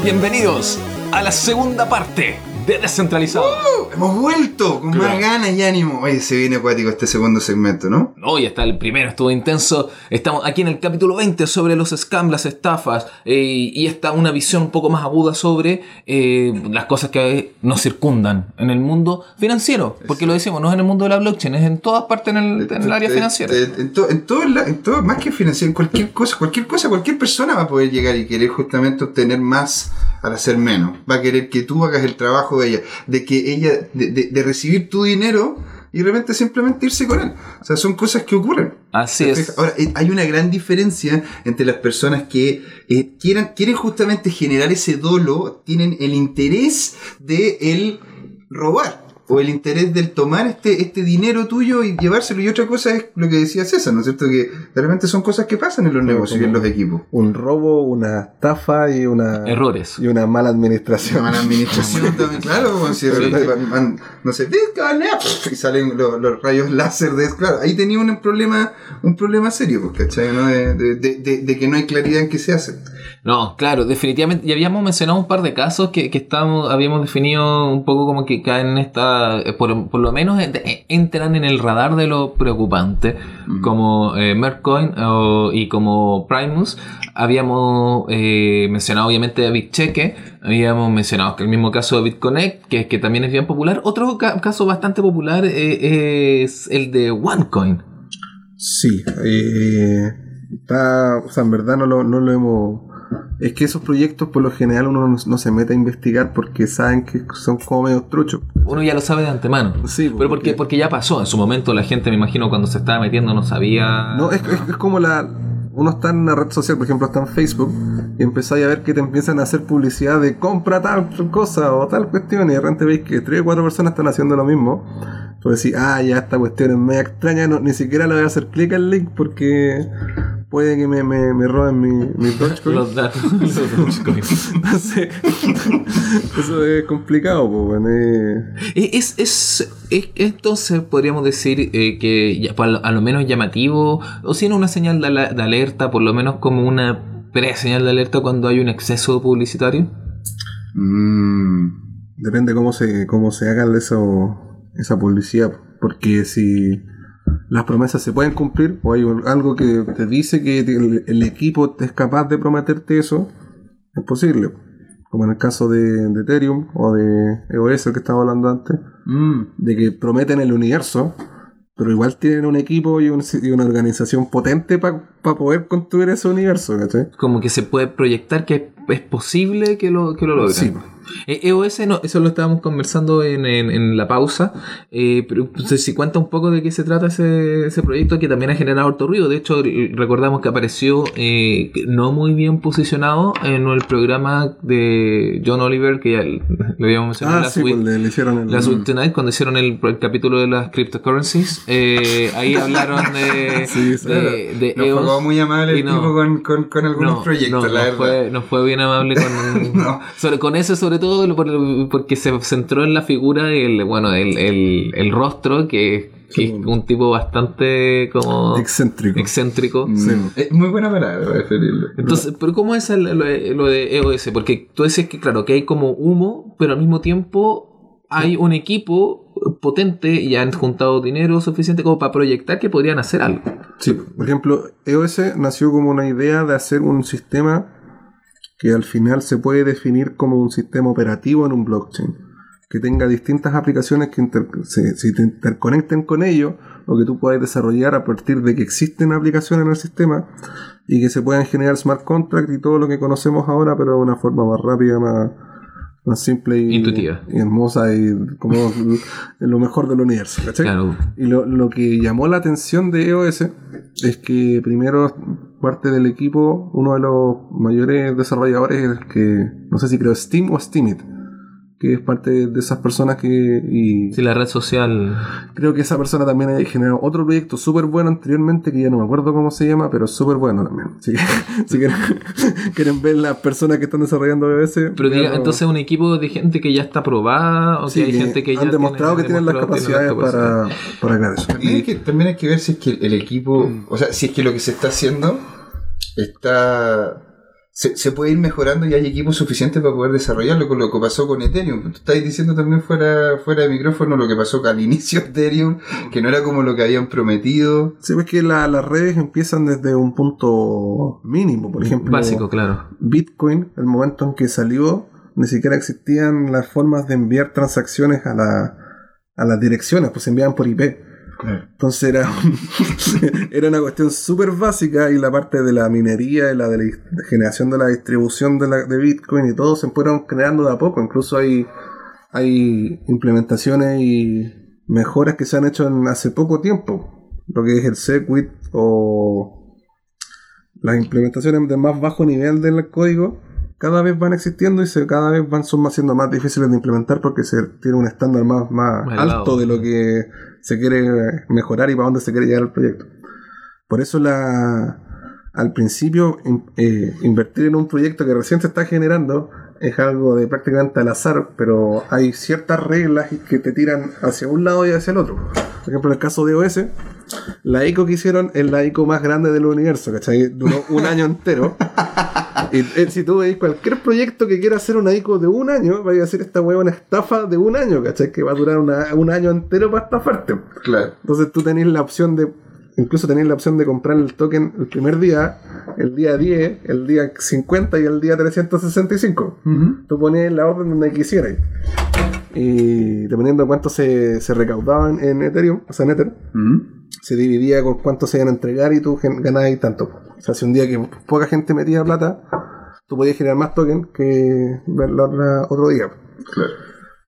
Bienvenidos a la segunda parte de Descentralizado. Hemos vuelto con Claro. más ganas y ánimo. Oye, se viene acuático este segundo segmento, ¿no? No, ya está el primero, estuvo intenso. Estamos aquí en el capítulo 20 sobre los scams, las estafas eh, y está una visión un poco más aguda sobre eh, las cosas que nos circundan en el mundo financiero. Porque lo decimos, no es en el mundo de la blockchain, es en todas partes en el, en el área Eh, financiera. eh, En, to- en todo, en todo, más que financiero, en cualquier cosa, cualquier cosa, cualquier persona va a poder llegar y querer justamente obtener más al hacer menos. Va a querer que tú hagas el trabajo de ella, de que ella, de, de- de recibir tu dinero y de repente simplemente irse con él. O sea, son cosas que ocurren. Así ¿Te es. Ahora, eh, hay una gran diferencia entre las personas que eh, quieran, quieren justamente generar ese dolo, tienen el interés de el robar. O el interés del tomar este, este dinero tuyo y llevárselo. Y otra cosa es lo que decía César, ¿no es cierto? Que de repente son cosas que pasan en los negocios y en los equipos. Un robo, una estafa y una, Errores. y una mala La administración. mala administración también, claro, como si de repente no sé, eh, y salen los, los rayos láser de claro, ahí tenía un problema, un problema serio, pues, ¿cachai? ¿no? De, de, de- de- de que no hay claridad en qué se hace. No, claro, definitivamente. Ya habíamos mencionado un par de casos que, que estábamos, habíamos definido un poco como que caen en esta. Eh, Por, por lo menos en- eh, entran en el radar de lo preocupante, como eh, Mercoin y como Primus. Habíamos eh, mencionado obviamente a BitCheque, habíamos mencionado que el mismo caso de BitConnect, que, que también es bien popular. Otro ca- caso bastante popular eh, es el de OneCoin. Sí, eh, está, o sea, en verdad no lo, no lo hemos... Es que esos proyectos por lo general uno no, no se mete a investigar porque saben que son como medio truchos. Uno ya lo sabe de antemano. Sí, Pero porque, porque ya pasó. En su momento la gente, me imagino, cuando se estaba metiendo no sabía. No, es, es, es como la... Uno está en una red social, por ejemplo, está en Facebook, y empezáis a ver que te empiezan a hacer publicidad de compra tal cosa o tal cuestión, y de repente veis que tres o cuatro personas están haciendo lo mismo. Tú decís, ah, ya esta cuestión es media extraña, no, ni siquiera le voy a hacer clic al link porque puede que me, me, me roben mi, mi Dogecoin. Los datos. los Dogecoin. Entonces, eso es complicado, pues, bueno, eh. es, es, es- entonces podríamos decir eh, que ya, pues, a lo- menos llamativo, o si no una señal de, de alerta, por lo menos como una pre-señal de alerta cuando hay un exceso publicitario. Mm, Depende cómo se, cómo se haga eso, esa publicidad. Porque si las promesas se pueden cumplir, o hay algo que te dice que el, el equipo es capaz de prometerte eso, es posible. Como en el caso de, de Ethereum o de EOS, el que estaba hablando antes, Mm. de que prometen el universo, pero igual tienen un equipo y, un- y una organización potente para poder construir ese universo, ¿cachai? Como que se puede proyectar que es posible que lo, que lo logren. Sí. Eh, EOS, no, eso lo estábamos conversando en, en- en la pausa, eh, pero no sé si cuenta un poco de qué se trata ese, ese proyecto que también ha generado harto ruido. De hecho, recordamos que apareció eh, no muy bien posicionado en el programa de John Oliver, que ya lo habíamos mencionado Ah, last sí, week. pues le, le hicieron el... Last Week Tonight, cuando hicieron el, el capítulo de las cryptocurrencies, eh, ahí hablaron de, Sí, sí. de, de No EOS. fue muy amable el no. tipo con, con, con algunos No, proyectos, no, la no verdad. Fue, no fue bien amable con, No. sobre, con eso, sobre todo por- porque se centró en la figura, el, bueno, el, el, el rostro, que, que es un tipo bastante como excéntrico. excéntrico. Mm, Sí. Es muy buena palabra para referirlo. Entonces, pero ¿cómo es el- lo, de- lo de EOS? Porque tú decías que, claro, que hay como humo, pero al mismo tiempo hay un equipo potente y han juntado dinero suficiente como para proyectar que podrían hacer algo. Sí, por ejemplo, EOS nació como una idea de hacer un sistema que al final se puede definir como un sistema operativo en un blockchain, que tenga distintas aplicaciones que se, se te interconecten con ello o que tú puedas desarrollar a partir de que existen aplicaciones en el sistema y que se puedan generar smart contracts y todo lo que conocemos ahora, pero de una forma más rápida, más, más simple y, Intuitiva. y hermosa y como lo mejor del universo. ¿cachai? Claro. Y lo, lo que llamó la atención de EOS es que primero parte del equipo, uno de los mayores desarrolladores, que no sé si creo Steam o Steamit, que es parte de esas personas que... Y Sí, la red social. creo que esa persona también ha generado otro proyecto súper bueno anteriormente, que ya no me acuerdo cómo se llama, pero súper bueno también. Así que si quieren, quieren ver las personas que están desarrollando EOS... Pero diga, entonces un equipo de gente que ya está probada o Sí, que hay gente que ya han demostrado tiene- que tienen las demostrado que capacidades tienen las capacidades. para, para crear eso. También hay, que, también hay que ver si es que el equipo, o sea, si es que lo que se está haciendo está se, se puede ir mejorando y hay equipo suficiente para poder desarrollarlo con lo que pasó con Ethereum. Tú estáis diciendo también fuera, fuera de micrófono lo que pasó al inicio de Ethereum, que no era como lo que habían prometido. Sí, es que la- las redes empiezan desde un punto mínimo. Por ejemplo, Básico, claro. Bitcoin, el momento en que salió, ni siquiera existían las formas de enviar transacciones a, la, a las direcciones, pues se enviaban por IP. Entonces era, un- era una cuestión súper básica y la parte de la minería y la de la generación de la distribución de, la, de Bitcoin y todo se fueron creando de a poco. Incluso hay, hay implementaciones y mejoras que se han hecho en hace poco tiempo. Lo que es el Segwit o las implementaciones de más bajo nivel del código cada vez van existiendo y se, cada vez van son más siendo más difíciles de implementar porque se tiene un estándar más, más alto de lo que se quiere mejorar y para dónde se quiere llegar el proyecto. Por eso la al principio in- eh, invertir en un proyecto que recién se está generando es algo de prácticamente al azar, pero hay ciertas reglas que te tiran hacia un lado y hacia el otro. Por ejemplo, en el caso de OS, la ICO que hicieron es la ICO más grande del universo, ¿cachai? Duró un año entero. Y eh, si tú veis cualquier proyecto que quiera hacer una ICO de un año, vaya a decir esta hueá una estafa de un año, ¿cachai? Que va a durar una- un año entero para estafarte. Claro. Entonces tú tenés la opción de, incluso tenés la opción de comprar el token el primer día, el día 10, el día 50 y el día 365. Tú ponías la orden donde quisieras. Y dependiendo de cuánto se, se recaudaban en Ethereum, o sea, en Ether, se dividía con cuánto se iban a entregar y tú ganabas tanto. O sea, si un día que poca gente metía plata, tú podías generar más token que verlo otra- otro día. Claro.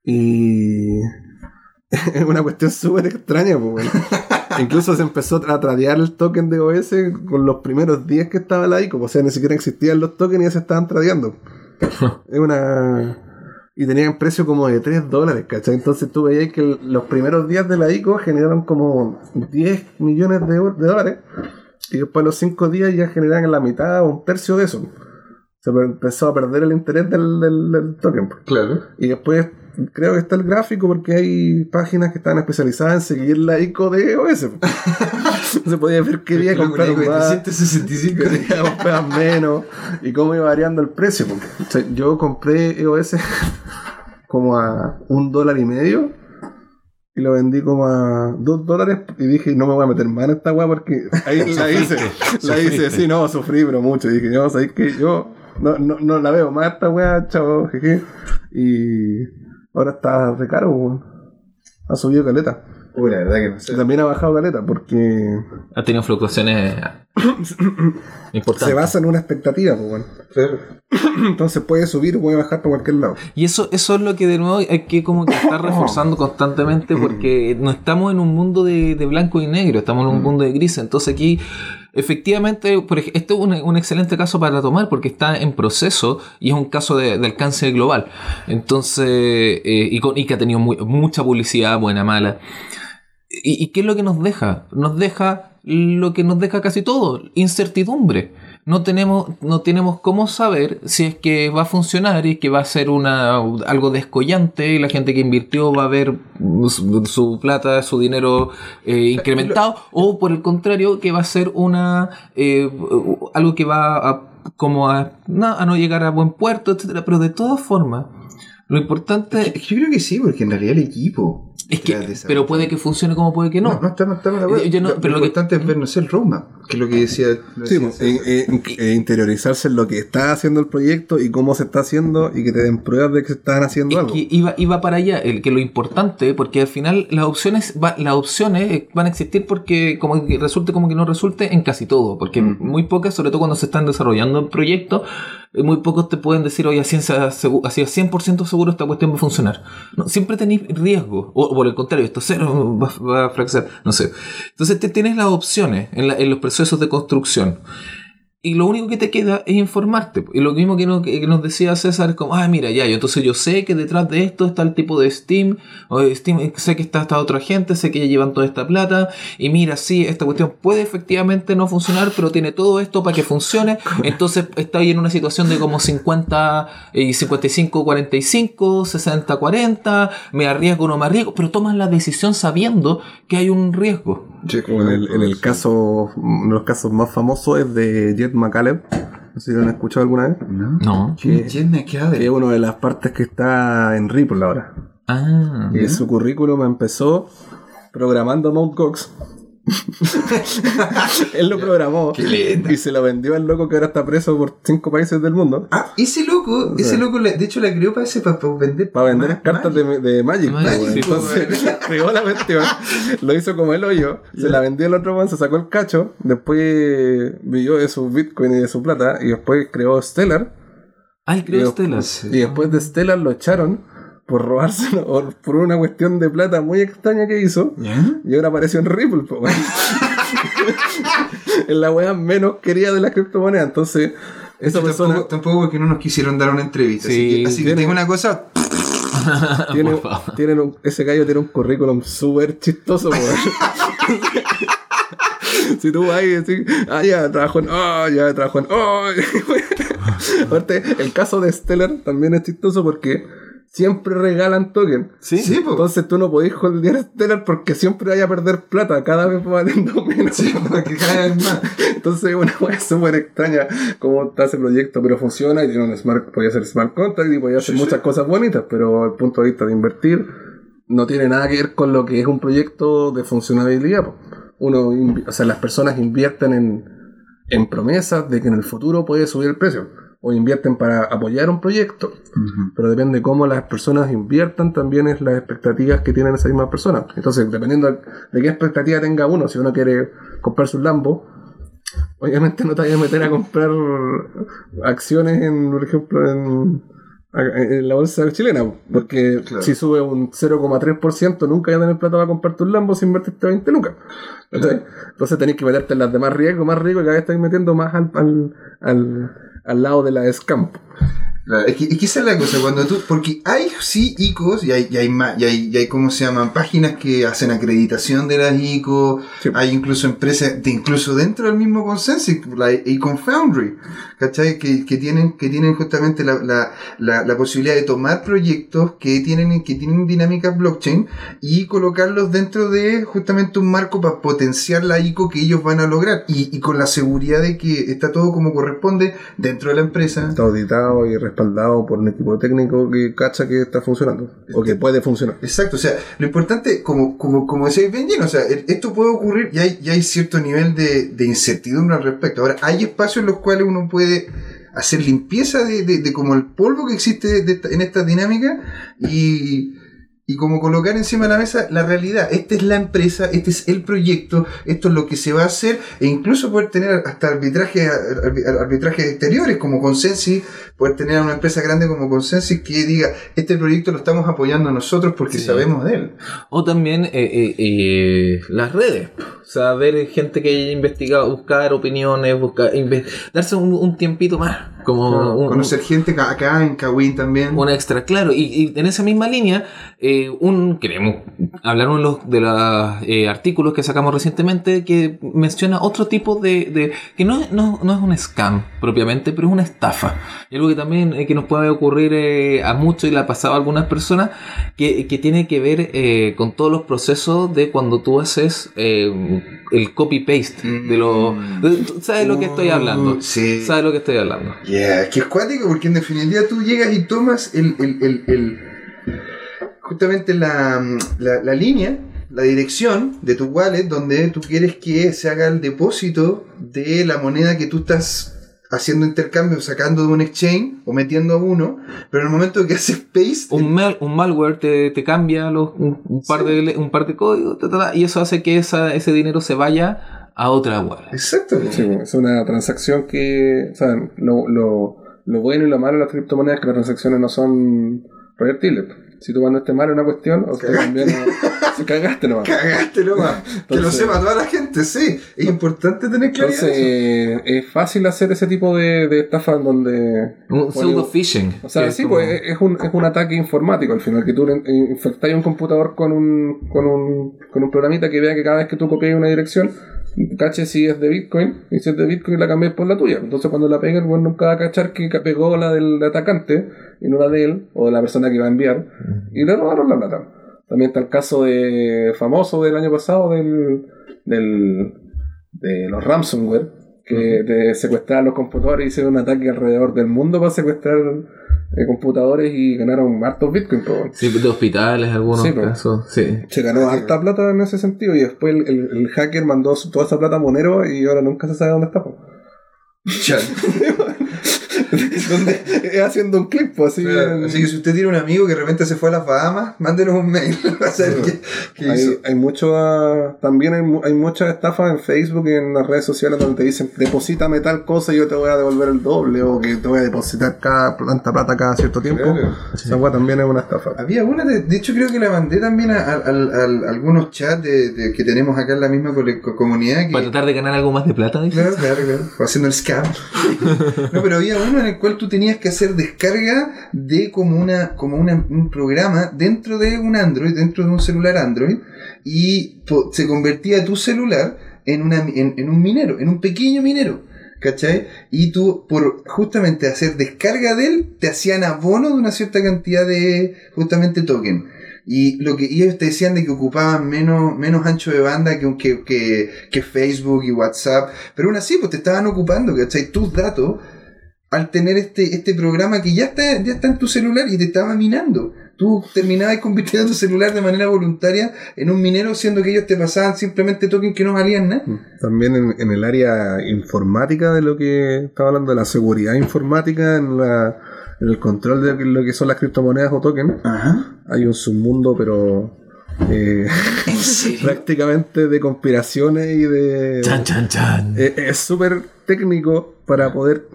Y es una cuestión súper extraña, pues. Incluso se empezó a tradear el token de OS con los primeros 10 que estaba la ICO. O sea, ni siquiera existían los tokens y ya se estaban tradeando. es una. Y tenían precio como de 3 dólares, ¿cachai? Entonces tú veías que los primeros días de la ICO generaron como 10 millones de, de dólares. Y después los 5 días ya generaban la mitad o un tercio de eso. Se empezó a perder el interés del, del- del token. pues. Claro. Y después creo que está el gráfico porque hay páginas que están especializadas en seguir la ICO de OS. Se podía ver qué día compraron más, 365. qué día compraban menos y cómo iba variando el precio. porque, o sea, yo compré EOS como a un dólar y medio y lo vendí como a dos dólares y dije, no me voy a meter más en esta weá porque ahí la hice, la hice, sí, no, sufrí, pero mucho. Y dije, no, sabéis que yo no, no, no la veo más esta weá, chavo, jeje. Y ahora está re caro, weón. Ha subido caleta. Uy, la verdad que no sé. Y también ha bajado caleta porque Ha tenido fluctuaciones importantes. se basa en una expectativa, pues. Claro. Entonces puede subir o puede bajar para cualquier lado. Y eso, eso es lo que de nuevo hay que como que estar reforzando constantemente porque no estamos en un mundo de, de blanco y negro, estamos en un mundo de gris. Entonces aquí, efectivamente, por ej- este es un, un excelente caso para tomar porque está en proceso y es un caso de, alcance global. Entonces, eh, y, con- y que ha tenido muy- mucha publicidad, buena, mala. ¿Y, y qué es lo que nos deja? Nos deja lo que nos deja casi todo, incertidumbre. No tenemos, no tenemos cómo saber si es que va a funcionar y que va a ser una, algo descollante y la gente que invirtió va a ver su, su plata, su dinero eh, incrementado o por el contrario que va a ser una eh, algo que va a, como a, no, a no llegar a buen puerto, etcétera. Pero de todas formas, lo importante Es que Yo creo que sí, porque en realidad el equipo. Es que, pero puede que funcione como puede que no. No, no estamos, estamos de acuerdo. Yo no- Lo- pero lo, lo que- importante es ver, no sé, el roadmap, que es lo que decía. lo Sí, decía pues, eh, eh, eh, interiorizarse en lo que está haciendo el proyecto y cómo se está haciendo y que te den pruebas de que se están haciendo Es algo. que iba, iba para allá, el que lo importante, porque al final las opciones, va- las opciones van a existir porque como que resulte como que no resulte en casi todo, porque Mm. muy pocas, sobre todo cuando se están desarrollando proyectos, muy pocos te pueden decir, oye, a ciencia así a 100% seguro esta cuestión va a funcionar. No, siempre tenéis riesgo, o, por el contrario, esto cero va, va a fracasar, no sé. Entonces te tienes las opciones en, la- en los procesos de construcción. Y lo único que te queda es informarte. Y lo mismo que, no- que nos decía César es como, ah, mira, ya, yo entonces yo sé que detrás de esto está el tipo de Steam, o de Steam, sé que está esta otra gente, sé que ya llevan toda esta plata, y mira, sí, esta cuestión puede efectivamente no funcionar, pero tiene todo esto para que funcione. Entonces está ahí en una situación de como 50 y 55, 45, 60, 40, me arriesgo o no me arriesgo, pero tomas la decisión sabiendo que hay un riesgo. Sí, Como en el, en el caso, uno de los casos más famosos es de Jet McCaleb. No sé si lo han escuchado alguna vez. ¿No? No. Que, ¿Quién me queda que es una de las partes que está en Ripple ahora. Ah. Y su currículum empezó programando Mt. Gox. Él lo programó Qué linda. y se lo vendió al loco que ahora está preso por cinco países del mundo Ah, ese loco, ese loco, de hecho la creó para ese, para, para vender. para vender ma- cartas Magic. de, de Magic. Magic, pues, sí, Entonces creó la cuestión, lo hizo como el hoyo, se la vendió al otro man, se sacó el cacho, después vivió de su Bitcoin y de su plata y después creó Stellar. Ay, Y creo después- Estela. Sí. Y después de Stellar lo echaron por robárselo o por una cuestión de plata muy extraña que hizo. Y ahora apareció en Ripple, weón. en la wea menos querida de las criptomonedas. Entonces, esa Yo persona Tampoco, tampoco porque no nos quisieron dar una entrevista. Sí, así que, así que tiene- tengo una cosa. tiene, Por favor. tiene un- ese gallo tiene un currículum súper chistoso. Si tú vas y decís, ah, ya, trabajo en, oh, ya, trabajo en, oh. Aparte, el caso de Stellar también es chistoso porque siempre regalan token. Sí, Sí. Entonces tú no podés holdear Stellar porque siempre vaya a perder plata, cada vez va valiendo menos. Sí, porque cada vez más. Entonces una wea súper extraña cómo está ese proyecto, pero funciona y tiene un smart, podía ser smart contract y podía hacer Sí, muchas sí. cosas bonitas, pero el punto de vista de invertir no tiene nada que ver con lo que es un proyecto de funcionabilidad. Uno, o sea, las personas invierten en, en promesas de que en el futuro puede subir el precio. O invierten para apoyar un proyecto. Pero depende cómo las personas inviertan, también es las expectativas que tienen esas mismas personas. Entonces, dependiendo de qué expectativa tenga uno, si uno quiere comprarse un Lambo, obviamente no te vayas a meter a comprar acciones en, por ejemplo, en, en la bolsa chilena, porque Claro. si sube un 0,3%, nunca vas a tener plata para comprarte un Lambo si invertiste 20 lucas. ¿Cachai? Entonces tenés que meterte en las de más riesgo, más riesgo, y cada vez estás metiendo más al, al, al, al lado de la scam. Claro, es, que, es que esa es la cosa, cuando tú, porque hay sí ICOs y hay, y hay, ma- y hay, y hay, ¿cómo se llaman? Páginas que hacen acreditación de las ICO, Sí. hay incluso empresas, de, incluso dentro del mismo Consensus, la Icon Foundry, ¿cachai? Que, que tienen, que tienen justamente la, la, la, la posibilidad de tomar proyectos que tienen, que tienen dinámicas blockchain y colocarlos dentro de justamente un marco para potenciar la ICO que ellos van a lograr y, y con la seguridad de que está todo como corresponde dentro de la empresa, Está auditado y respaldado por un equipo técnico que cacha que está funcionando o que puede funcionar. Exacto, o sea, lo importante, como, como, como decía Benji, o sea, e- esto puede ocurrir y hay, y hay cierto nivel de, de incertidumbre al respecto. Ahora, hay espacios en los cuales uno puede hacer limpieza de, de, de como el polvo que existe de en esta dinámica y, y como colocar encima de la mesa la realidad. Esta es la empresa, este es el proyecto, esto es lo que se va a hacer e incluso poder tener hasta arbitraje, arbi- arbitrajes exteriores como Consensi, poder tener a una empresa grande como Consensi que diga, este proyecto lo estamos apoyando nosotros porque Sí. sabemos de él. O también eh, eh, eh, las redes. Sea, ver gente que haya investigado, buscar opiniones, buscar, inve- darse un, un tiempito más. Como un, Conocer gente ca- acá en Kawin también. un extra, claro. Y, y en esa misma línea, eh, un queremos hablar uno de los, de los eh, artículos que sacamos recientemente que menciona otro tipo de. de- que no, no, no es un scam propiamente, pero es una estafa. Y algo que también eh, que nos puede ocurrir eh, a muchos y le ha pasado a algunas personas, que, que tiene que ver eh, con todos los procesos de cuando tú haces el copy-paste de los. de- ¿Sabes lo que estoy hablando? Mm. Sí. ¿Sabes lo que estoy hablando? Yeah, que es cuático porque en definitiva tú llegas y tomas el, el, el, el- justamente la, la, la línea, la dirección de tu wallet donde tú quieres que se haga el depósito de la moneda que tú estás haciendo intercambio, sacando de un exchange o metiendo a uno, pero en el momento que haces paste, un, mal- un malware te, te cambia los, un, un par de, le- un par de códigos ta, ta, ta, y eso hace que esa, ese dinero se vaya a otra wallet. exacto. Sí, es una transacción que, o sea, lo, lo, lo bueno y lo malo de las criptomonedas es que las transacciones no son revertibles. Si tú mandaste mal una cuestión, o te Cagaste. si cagaste nomás. Cagaste nomás. que lo sepa toda la gente, sí. Es importante tener claridad. Entonces, en eso. es fácil hacer ese tipo de, de estafa en donde... Un pseudo phishing. O sea, es sí, como- pues es un, es un ataque informático al final, que tú eh, infectáis un computador con un, con, un, con un programita que vea que cada vez que tú copias una dirección, cache si es de Bitcoin, y si es de Bitcoin la cambies por la tuya. Entonces cuando la pegue, el bueno nunca va a cachar que pegó la del atacante y no la de él, o de la persona que va a enviar, y le robaron la plata. También está el caso de famoso del año pasado del, del de los ransomware, que te secuestraban los computadores y hicieron un ataque alrededor del mundo para secuestrar eh, computadores y ganaron hartos bitcoin. po. Sí, de hospitales, algunos Sí, pues. casos. Sí. Se ganó harta plata en ese sentido y después el, el- el hacker mandó su- toda esa plata a Monero y ahora nunca se sabe dónde está. Donde, es haciendo un clip, po, así. Claro, Así que si usted tiene un amigo que de repente se fue a las Bahamas, mándenos un mail para saber qué, qué hizo. Hay, hay mucho, ah, también hay, hay muchas estafas en Facebook y en las redes sociales donde te dicen deposítame tal cosa y yo te voy a devolver el doble o que te voy a depositar cada tanta plata cada cierto tiempo. Claro. Esa weá también es una estafa. Había una, de, de hecho creo que la mandé también a, a- al- al- algunos chats de, de- que tenemos acá en la misma comunidad. Que, Para tratar de ganar algo más de plata, dices. Claro, claro, claro. Haciendo el scam. No, pero había uno en el cual tú tenías que hacer descarga de como una, como un programa dentro de un Android, dentro de un celular Android, y se convertía tu celular en, una, en, un minero, en un pequeño minero. ¿Cachai? Y tú, por justamente hacer descarga de él, te hacían abono de una cierta cantidad de justamente token. Y lo que ellos te decían de que ocupaban menos, menos ancho de banda que, que, que, que Facebook y WhatsApp. Pero aún así, pues te estaban ocupando, ¿cachai? Tus datos al tener este, este programa que ya está, ya está en tu celular y te estaba minando. Tú terminabas convirtiendo tu celular de manera voluntaria en un minero, siendo que ellos te pasaban simplemente tokens que no valían nada. También en, en el área informática de lo que estaba hablando de la seguridad informática, en, la, en el control de lo que son las criptomonedas o tokens, Ajá. hay un submundo, pero eh, prácticamente de conspiraciones y de... Chan, chan, chan. Eh, es súper técnico para poder,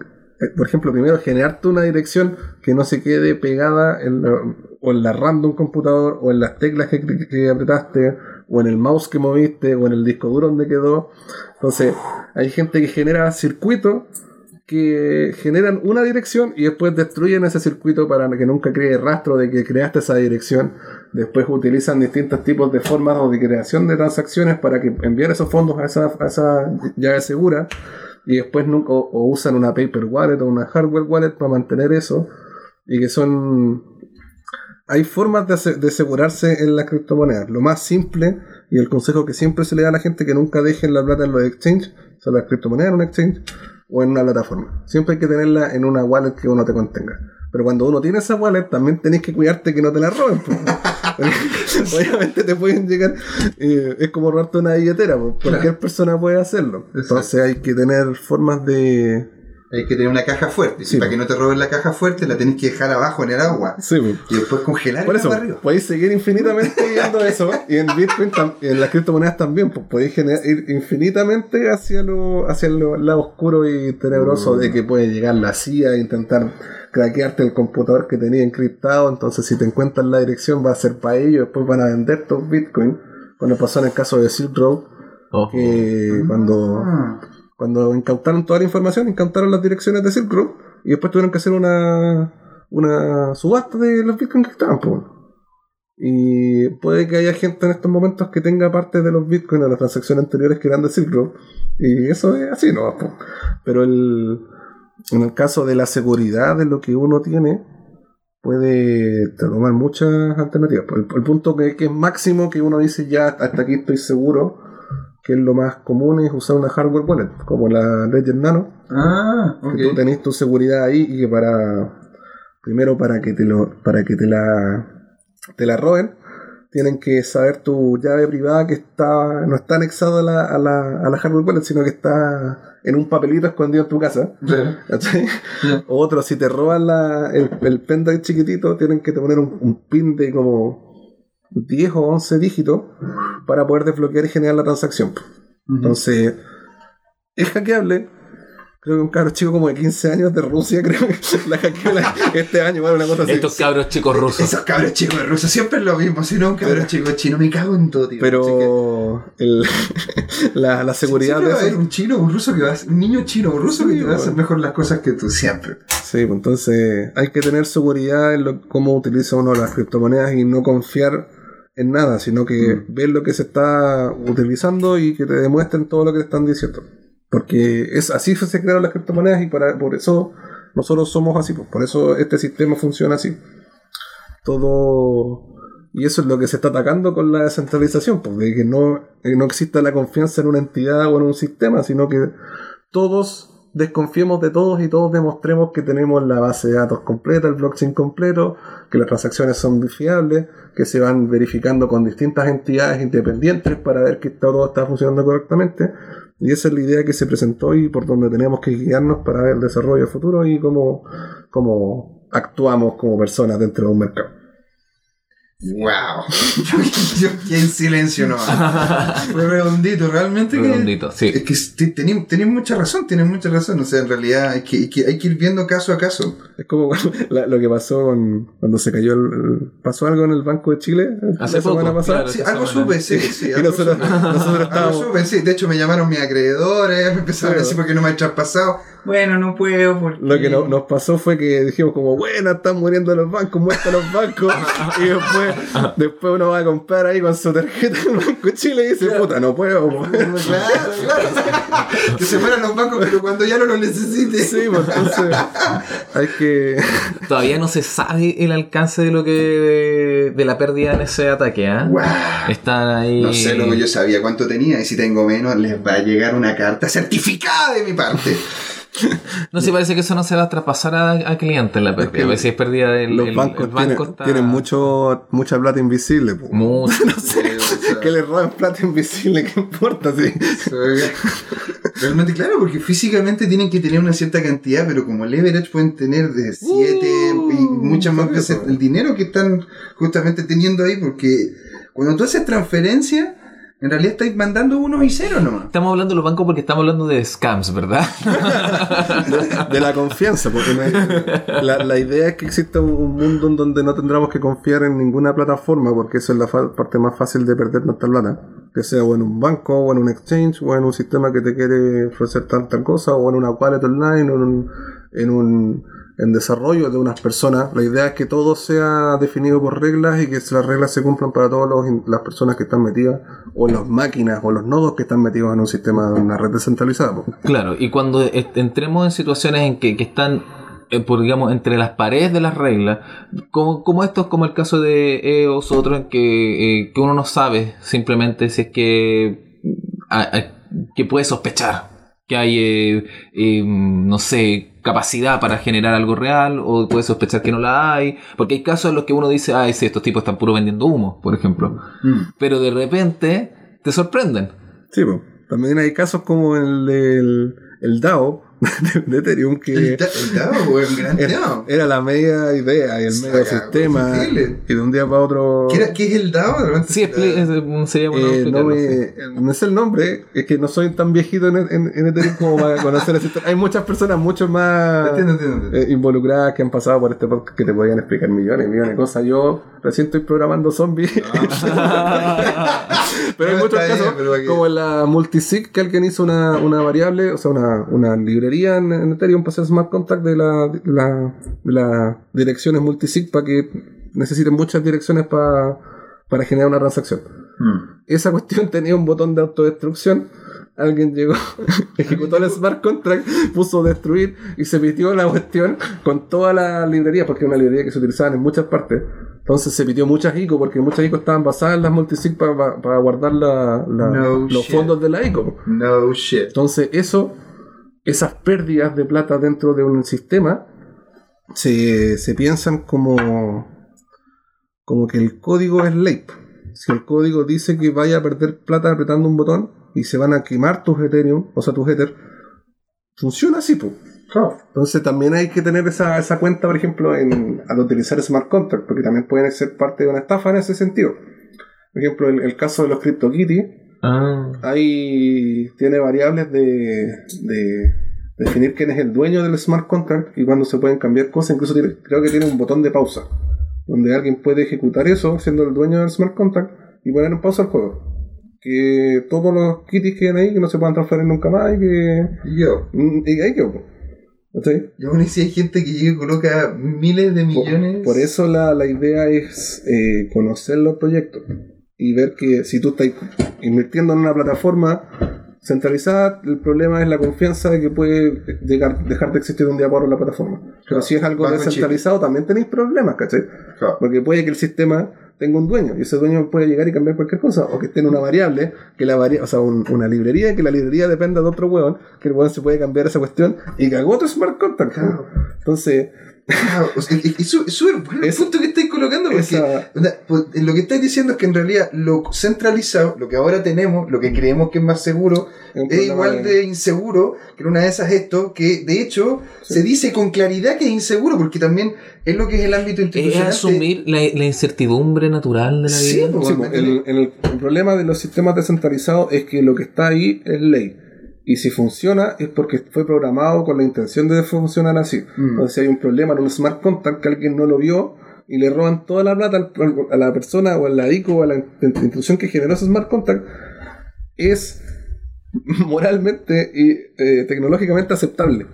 por ejemplo, primero generarte una dirección que no se quede pegada en la, o en la RAM computador, o en las teclas que, que apretaste, o en el mouse que moviste, o en el disco duro donde quedó. Entonces, hay gente que genera circuitos que generan una dirección y después destruyen ese circuito para que nunca cree rastro de que creaste esa dirección. Después utilizan distintos tipos de formas o de creación de transacciones para que enviar esos fondos a esa llave segura y después nunca, o, usan una paper wallet o una hardware wallet para mantener eso y que son hay formas de asegurarse en las criptomonedas lo más simple y el consejo que siempre se le da a la gente que nunca dejen la plata en los exchanges o sea las criptomonedas en un exchange o en una plataforma. Siempre hay que tenerla en una wallet que uno te contenga. Pero cuando uno tiene esa wallet, también tenés que cuidarte que no te la roben. Obviamente te pueden llegar. eh, es como robarte una billetera. po. Cualquier persona puede hacerlo. Entonces hay que tener formas de. Hay que tener una caja fuerte. Sí, y para que no te roben la caja fuerte, la tenés que dejar abajo en el agua. Sí. Y después congelar Por eso, arriba. podéis seguir infinitamente viendo eso. Y en Bitcoin, y en las criptomonedas también, pues podéis gener- ir infinitamente hacia lo, hacia lo- el lado oscuro y tenebroso de que puede llegar la CIA e intentar craquearte el computador que tenía encriptado. Entonces, si te encuentran la dirección, va a ser para ellos. Después van a vender tus Bitcoin. Cuando pasó en el caso de Silk Road, Ojo. que cuando Ah. Cuando incautaron toda la información, incautaron las direcciones de Silk Road y después tuvieron que hacer una, una subasta de los bitcoins que estaban. po. Y puede que haya gente en estos momentos que tenga parte de los bitcoins de las transacciones anteriores que eran de Silk Road. Y eso es así, ¿no? Pero el, en el caso de la seguridad de lo que uno tiene, puede tomar muchas alternativas. El, el punto que, que es máximo que uno dice ya hasta aquí estoy seguro que es lo más común es usar una hardware wallet como la Ledger Nano Ah, que tú tenés tu seguridad ahí y que para primero para que te lo para que te la te la roben tienen que saber tu llave privada que está no está anexada a la, a la, a la hardware wallet sino que está en un papelito escondido en tu casa. ¿cachai? Ya. Otro, si te roban la, el, el pendrive chiquitito, tienen que te poner un, un pin de como 10 o 11 dígitos para poder desbloquear y generar la transacción. Entonces, es hackeable. Creo que un cabro chico como de 15 años de Rusia, creo que la hackeó la- este año, bueno, una cosa así. Estos cabros chicos rusos. Esos cabros chicos de rusos siempre es lo mismo. Si no, un cabro chico chino, me cago en todo, tío. Que- Pero el- la, la seguridad Siempre de va a haber eso. un chino o un ruso que va a un niño chino o un ruso Sí, que te va a hacer mejor las cosas que tú siempre. Sí, pues entonces hay que tener seguridad en lo, cómo utiliza uno las criptomonedas y no confiar en nada, sino que Mm. ver lo que se está utilizando y que te demuestren todo lo que te están diciendo. Porque es así se crearon las criptomonedas y para, por eso nosotros somos así, pues, por eso este sistema funciona así. Todo... Y eso es lo que se está atacando con la descentralización, pues, de que no, eh, no exista la confianza en una entidad o en un sistema, sino que todos desconfiemos de todos y todos demostremos que tenemos la base de datos completa, el blockchain completo, que las transacciones son fiables, que se van verificando con distintas entidades independientes para ver que todo está funcionando correctamente. Y esa es la idea que se presentó y por donde tenemos que guiarnos para ver el desarrollo futuro y cómo, cómo actuamos como personas dentro de un mercado. ¡Wow! yo, en silencio no. Fue redondito, realmente que. Redondito, sí. Es que te- tení- tenés mucha razón, tienes mucha razón. O sea, en realidad hay que, hay que, hay que ir viendo caso a caso. Es como la- lo que pasó con- cuando se cayó el, el- pasó algo en el Banco de Chile Hace la semana poco, pasada. claro. Sí, algo semana. supe, sí, sí. Y algo nosotros, supe. nosotros Algo estábamos supe, sí. De hecho, me llamaron mis acreedores, me empezaron a Sí. decir porque no me he traspasado. Bueno, no puedo porque... Lo que no- nos pasó fue que dijimos como, bueno, están muriendo los bancos, muertos los bancos. y después, después uno va a comprar ahí con su tarjeta del Banco de Chile y dice, puta, no puedo. po". Claro, claro. que se mueran los bancos, pero cuando ya no los necesite. Sí, pues entonces hay que... Todavía no se sabe el alcance de lo que. de la pérdida en ese ataque, ¿ah? Wow. Están ahí. No sé, luego yo sabía cuánto tenía y si tengo menos les va a llegar una carta certificada de mi parte. No sé, parece que eso no se va a traspasar a- al cliente la pérdida. que a ver si es pérdida del Los el- bancos, el banco tienen, está- tienen mucho, mucha plata invisible. po. Mucho. no sé, que le roben plata invisible, ¿qué importa? Sí. Realmente, claro, porque físicamente tienen que tener una cierta cantidad, pero como leverage pueden tener de 7 Uh, y muchas más veces el dinero que están justamente teniendo ahí, porque cuando tú haces transferencia, en realidad estáis mandando uno y cero nomás. Estamos hablando de los bancos porque estamos hablando de scams, ¿verdad? de, de la confianza, porque la, la idea es que exista un, un mundo en donde no tendremos que confiar en ninguna plataforma, porque eso es la fa- parte más fácil de perder nuestra plata, que sea o en un banco, o en un exchange, o en un sistema que te quiere ofrecer tanta cosa, o en una wallet online, o en un, en un en desarrollo de unas personas. La idea es que todo sea definido por reglas y que las reglas se cumplan para todas las personas que están metidas, o las máquinas, o los nodos que están metidos en un sistema, en una red descentralizada. Claro, y cuando entremos en situaciones en que, que están, eh, por, digamos, entre las paredes de las reglas, como, como esto es como el caso de EOS, otro en que, eh, que uno no sabe simplemente si es que, a- que puede sospechar que hay, eh, eh, no sé, capacidad para generar algo real, o puedes sospechar que no la hay, porque hay casos en los que uno dice, ay, sí, estos tipos están puro vendiendo humo, por ejemplo. Mm. Pero de repente te sorprenden. Sí, pues. También hay casos como el del el DAO de, Ethereum que El, el gran era, DAO. era la media idea y el medio sistema y de un día para otro ¿Qué, era- qué es el DAO? Sí, es- sería bueno eh, no, me, no es el nombre, es que no soy tan viejito en, en, en Ethereum como para conocer sistema. Hay muchas personas mucho más Entiendo, entiendo, entiendo. eh, involucradas que han pasado por este podcast que te podían explicar millones y millones de cosas. Yo recién estoy programando zombies. pero hay muchos bien, casos, como en la multisig, que alguien hizo una, una variable, o sea, una, una librería en, en Ethereum para hacer smart contract de la, de la, de las direcciones multisig para que necesiten muchas direcciones para, para generar una transacción. Mm. Esa cuestión tenía un botón de autodestrucción. Alguien llegó, ejecutó el smart contract, puso destruir y se pitió la cuestión con toda la librería, porque es una librería que se utilizaba en muchas partes. Entonces se pitió muchas ICO, porque muchas ICO estaban basadas en las multisig para guardar la- la- No los shit. fondos de la ICO. No shit. Entonces, eso, esas pérdidas de plata dentro de un sistema, se, se piensan como, como que el código es late. Si el código dice que vaya a perder plata apretando un botón y se van a quemar tus Ethereum, o sea, tus Ether, funciona así, pues. Entonces también hay que tener esa, esa cuenta, por ejemplo, en, al utilizar smart contract, porque también pueden ser parte de una estafa en ese sentido. Por ejemplo, el, el caso de los CryptoKitties, Ah. Ahí tiene variables de, de definir quién es el dueño del smart contract y cuando se pueden cambiar cosas. Incluso tiene- creo que tiene un botón de pausa, donde alguien puede ejecutar eso siendo el dueño del smart contract y poner en pausa el juego. Que todos los kitties queden ahí, que no se puedan transferir nunca más y que. Y yo. mm, Y ahí quedó. po. ¿Cachai? Y aún así hay gente que llega y coloca miles de Por, millones. por eso la, la idea es eh, conocer los proyectos y ver que si tú estás invirtiendo en una plataforma centralizada, el problema es la confianza de que puede llegar, dejar de existir de un día para otro la plataforma. Pero si es algo chip. descentralizado, también tenéis problemas, ¿cachai? Claro. Porque puede que el sistema tenga un dueño y ese dueño puede llegar y cambiar cualquier cosa, o que esté en una variable, que la varia, o sea, un- una librería, que la librería dependa de otro hueón, que el hueón se puede cambiar esa cuestión y cagó tu smart contract. Claro. Entonces, Claro, o sea, es es es súper bueno el punto que estáis colocando porque esa- pues, lo que estáis diciendo es que en realidad lo centralizado, lo que ahora tenemos, lo que creemos que es más seguro, Es es igual de- inseguro que en una de esas esto, que de hecho se dice con claridad que es inseguro, porque también es lo que es el ámbito Es institucional. asumir la, la incertidumbre natural de la Sí, vida. po. Sí, pues, el, el- el problema de los sistemas descentralizados es que lo que está ahí es ley. Y si funciona es porque fue programado con la intención de funcionar así. Mm. Entonces, si hay un problema en un smart contract que alguien no lo vio y le roban toda la plata a la persona o a la ICO o a la institución que generó ese smart contract, es moralmente y eh, tecnológicamente aceptable.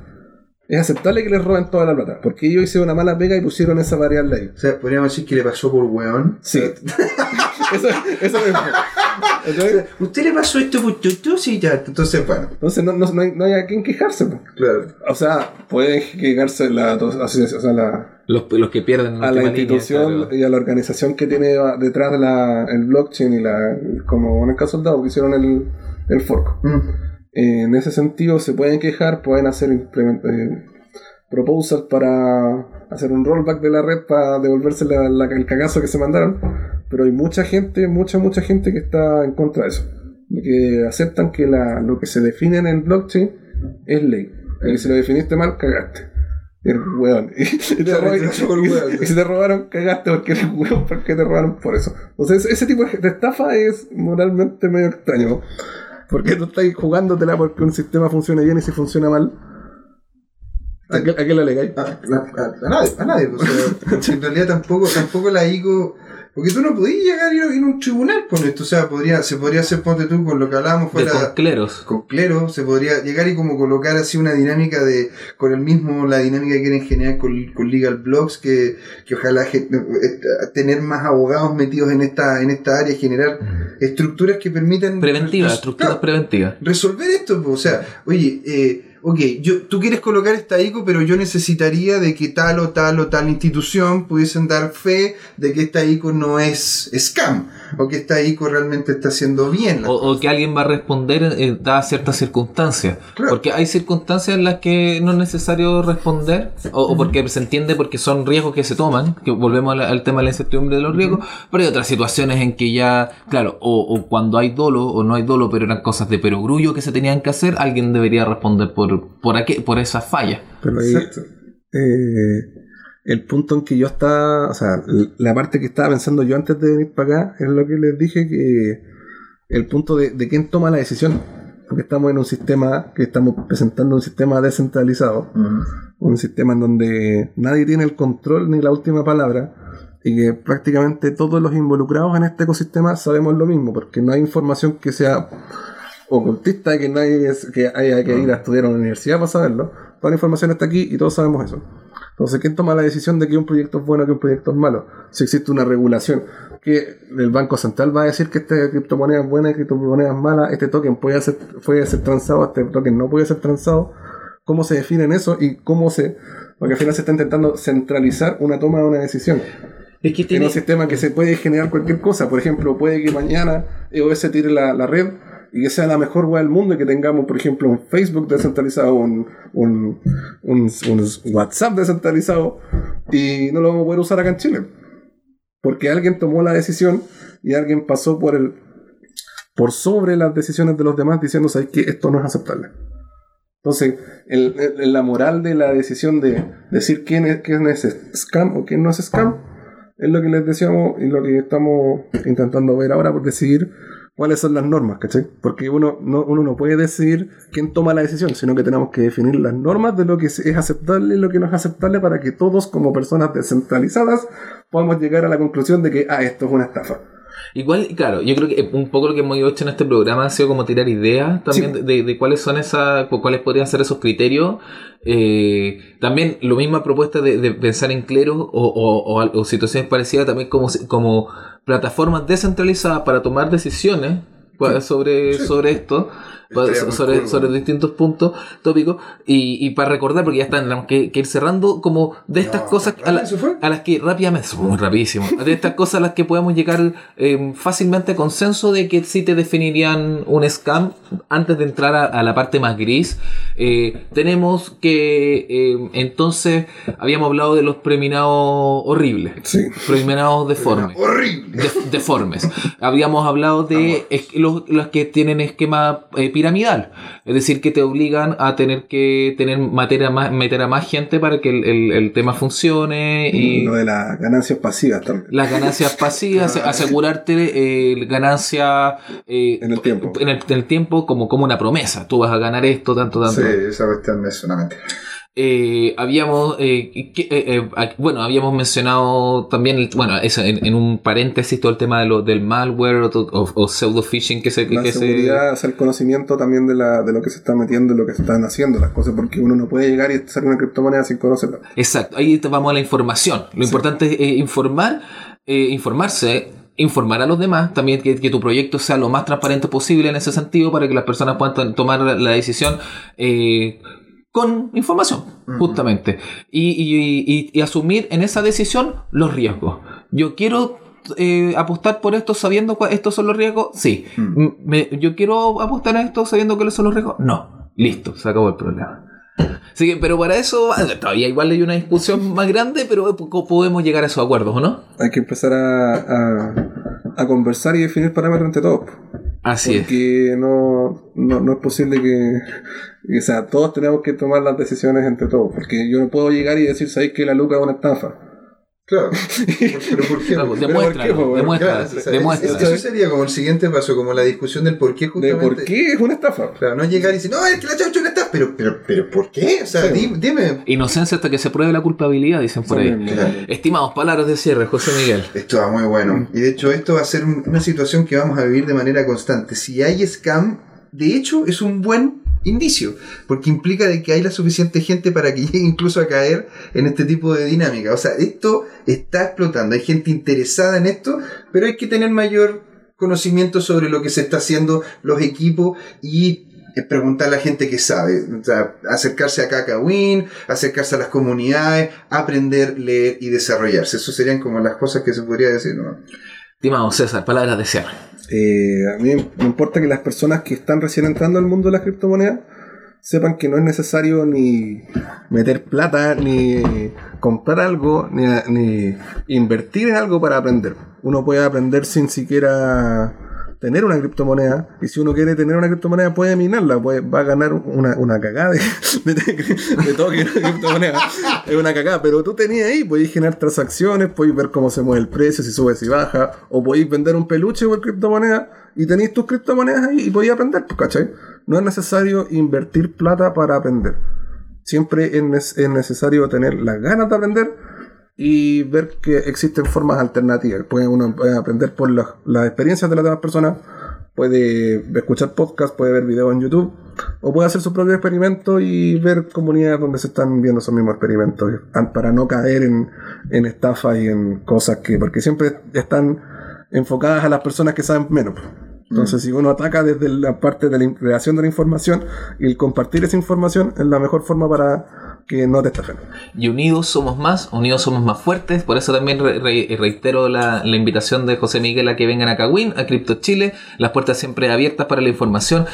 Es aceptable que les roben toda la plata, porque ellos hicieron una mala pega y pusieron esa variable ahí. O sea, podríamos decir que le pasó por weón. Sí. eso, eso mismo. Entonces, ¿Usted le pasó esto por tutu? Sí, ya. Entonces, bueno, entonces no, no, no hay, no hay a quien quejarse. po. claro. O sea, pueden quejarse la, o sea, la- Los, los que pierden a la institución claro. y a la organización que tiene detrás de la, el blockchain y la como en el caso del DAO que hicieron el, el fork. Mm. En ese sentido se pueden quejar, pueden hacer eh, proposals para hacer un rollback de la red para devolverse la- la- el cagazo que se mandaron, pero hay mucha gente, mucha, mucha gente que está en contra de eso, de que aceptan que la, lo que se define en el blockchain es ley, y que si lo definiste mal, cagaste. Eres hueón. Y, si te robaron, cagaste porque eres hueón, porque te robaron por eso. Entonces, ese tipo de estafa es moralmente medio extraño. Porque tú estás jugándotela porque un sistema funciona bien y si funciona mal. ¿A qué, a qué le alegáis? A, a- a- a nadie, a nadie. o sea, en realidad tampoco, tampoco la ICO. Porque tú no podías llegar a ir a un tribunal con esto. O sea, podría, se podría hacer, ponte tú, con lo que hablábamos De fuera concleros. con clero, se podría llegar y como colocar así una dinámica de, con el mismo, la dinámica que quieren generar con, con Legal Blocks, que, que ojalá gen- eh, tener más abogados metidos en esta, en esta área, generar estructuras que permitan Preventiva, res- estructuras claro, preventivas. resolver esto, po. o sea, oye, eh, ok, yo, tú quieres colocar esta ICO, pero yo necesitaría de que tal o tal o tal institución pudiesen dar fe de que esta ICO no es scam, o que esta ICO realmente está haciendo bien. O, o que alguien va a responder eh, dadas ciertas circunstancias. Claro. Porque hay circunstancias en las que no es necesario responder, o, o porque se entiende porque son riesgos que se toman, que volvemos al, al tema de la incertidumbre de los riesgos, pero hay otras situaciones en que ya, claro, o, o cuando hay dolo o no hay dolo, pero eran cosas de perogrullo que se tenían que hacer, alguien debería responder por, por, aquel, por esa falla. Pero ahí, Exacto. eh, el punto en que yo estaba, o sea, la parte que estaba pensando yo antes de venir para acá es lo que les dije que el punto de, de quién toma la decisión. Porque estamos en un sistema que estamos presentando un sistema descentralizado, un sistema en donde nadie tiene el control ni la última palabra y que prácticamente todos los involucrados en este ecosistema sabemos lo mismo, porque no hay información que sea ocultista que nadie es- que haya que ir a estudiar a una universidad para saberlo. Toda la información está aquí y todos sabemos eso. Entonces, ¿quién toma la decisión de que un proyecto es bueno que un proyecto es malo? Si existe una regulación, que el Banco Central va a decir que esta criptomoneda es buena criptomoneda es mala, este token puede ser, puede ser transado, este token no puede ser transado. ¿Cómo se definen eso y cómo se... Porque al final se está intentando centralizar una toma de una decisión. Es que En un sistema que se puede generar cualquier cosa. Por ejemplo, puede que mañana EOS tire la, la red y que sea la mejor web del mundo y que tengamos, por ejemplo, un Facebook descentralizado, un, un, un- WhatsApp descentralizado y no lo vamos a poder usar acá en Chile. Porque alguien tomó la decisión y alguien pasó por el por sobre las decisiones de los demás diciendo, ¿sabes que Esto no es aceptable. Entonces, el- la moral de la decisión de decir quién es, quién es scam o quién no es scam es lo que les decíamos y lo que estamos intentando ver ahora por decidir cuáles son las normas, ¿cachai? Porque uno no, uno no puede decidir quién toma la decisión, sino que tenemos que definir las normas de lo que es aceptable y lo que no es aceptable para que todos, como personas descentralizadas, podamos llegar a la conclusión de que, ah, esto es una estafa. Igual, claro, yo creo que un poco lo que hemos hecho en este programa ha sido como tirar ideas también Sí. de, cuáles son esas, cu- cuáles podrían ser esos criterios. Eh, también lo misma propuesta de, de pensar en cleros o, o- o al- o situaciones parecidas también como, como plataformas descentralizadas para tomar decisiones pues, sobre, sobre esto, sobre, sobre distintos puntos tópicos y, y para recordar, porque ya están, tenemos que, que ir cerrando como de estas No, cosas a, la- a las que rápidamente, muy rapidísimo, de estas cosas a las que podemos llegar eh, fácilmente a consenso de que sí te definirían un scam antes de entrar a, a la parte más gris. Eh, tenemos que eh, entonces habíamos hablado de los preminados horribles, Sí. preminados deformes. Horrible. de- deformes. Habíamos hablado de es- los, los que tienen esquema eh, piramidal, es decir, que te obligan a tener que tener materia más, meter a más gente para que el, el- el tema funcione y Lo de las ganancias pasivas también. las ganancias pasivas, asegurarte eh, ganancia eh, En el tiempo. en el, en el tiempo como, como una promesa. Tú vas a ganar esto, tanto, tanto. Sí, esa cuestión me suena mentira. Eh, habíamos, eh, que- eh, eh, bueno, habíamos mencionado también, el- bueno, eso, en, en un paréntesis todo el tema de lo, del malware o, o- o pseudo phishing que se, La que se- seguridad, o sea, el conocimiento también de, la, de lo que se está metiendo, de lo que se están haciendo las cosas, porque uno no puede llegar y hacer una criptomoneda sin conocerla. Exacto, ahí vamos a la información. Lo importante es eh, informar, eh, informarse, informar a los demás, también que, que tu proyecto sea lo más transparente posible en ese sentido para que las personas puedan to- tomar la, la decisión eh, con información, justamente. Y, y- y- y asumir en esa decisión los riesgos. Yo quiero eh, apostar por esto sabiendo que estos son los riesgos. Sí. Me- yo quiero apostar en esto sabiendo cuáles son los riesgos. No. Listo, se acabó el problema. Así que, pero para eso ah, todavía igual hay una discusión más grande, pero po- podemos llegar a esos acuerdos, ¿o no? Hay que empezar a, a, a conversar y definir parámetros entre todos. Así. Porque no, no, no es posible que, O sea, todos tenemos que tomar las decisiones entre todos. Porque yo no puedo llegar y decir, ¿sabéis que la Luca es una estafa? Claro. Pero ¿por qué? Claro, ¿por demuéstralo, qué, po, demuéstralo, Claro, o sea, demuéstralo. es- Eso sería como el siguiente paso, como la discusión del por qué De justamente. por qué es una estafa. Claro, no llegar y decir, no, es que la chaucha no está, pero, pero, pero, ¿por qué? O sea, Sí. dime. Inocencia hasta que se pruebe la culpabilidad, dicen por ahí. Claro. Estimados palabras de cierre, José Miguel. Esto va muy bueno. Y de hecho, esto va a ser un- una situación que vamos a vivir de manera constante. Si hay scam, de hecho, es un buen indicio, porque implica de que hay la suficiente gente para que llegue incluso a caer en este tipo de dinámica. O sea, esto está explotando. Hay gente interesada en esto, pero hay que tener mayor conocimiento sobre lo que se está haciendo, los equipos y es preguntar a la gente que sabe, o sea, acercarse a Kakawin, acercarse a las comunidades, aprender, leer y desarrollarse. Eso serían como las cosas que se podría decir, ¿no? Estimado César, palabras de cierre. Eh, a mí me importa que las personas que están recién entrando al mundo de las criptomonedas sepan que no es necesario ni meter plata, ni comprar algo, ni, ni invertir en algo para aprender. Uno puede aprender sin siquiera tener una criptomoneda y si uno quiere tener una criptomoneda puede minarla, puede, va a ganar una, una cagada de, de, de todo que criptomoneda es una cagada, pero tú tenías ahí, podéis generar transacciones, podéis ver cómo se mueve el precio, si sube, si baja, o podéis vender un peluche por criptomoneda y tenéis tus criptomonedas ahí y podéis aprender, pues, ¿cachai? No es necesario invertir plata para aprender. Siempre es, es necesario tener las ganas de aprender y ver que existen formas alternativas. Puede uno aprender por las, las experiencias de las demás personas, puede escuchar podcasts, puede ver videos en YouTube, o puede hacer su propio experimento y ver comunidades donde se están viendo esos mismos experimentos, para no caer en, en estafas y en cosas que, porque siempre están enfocadas a las personas que saben menos. Entonces, si uno ataca desde la parte de la creación de la información y el compartir esa información es la mejor forma para que no te estafen. Y unidos somos más, unidos somos más fuertes. Por eso también re re reitero la, la, invitación de José Miguel a que vengan a Cagüín, a Crypto Chile. Las puertas siempre abiertas para la información.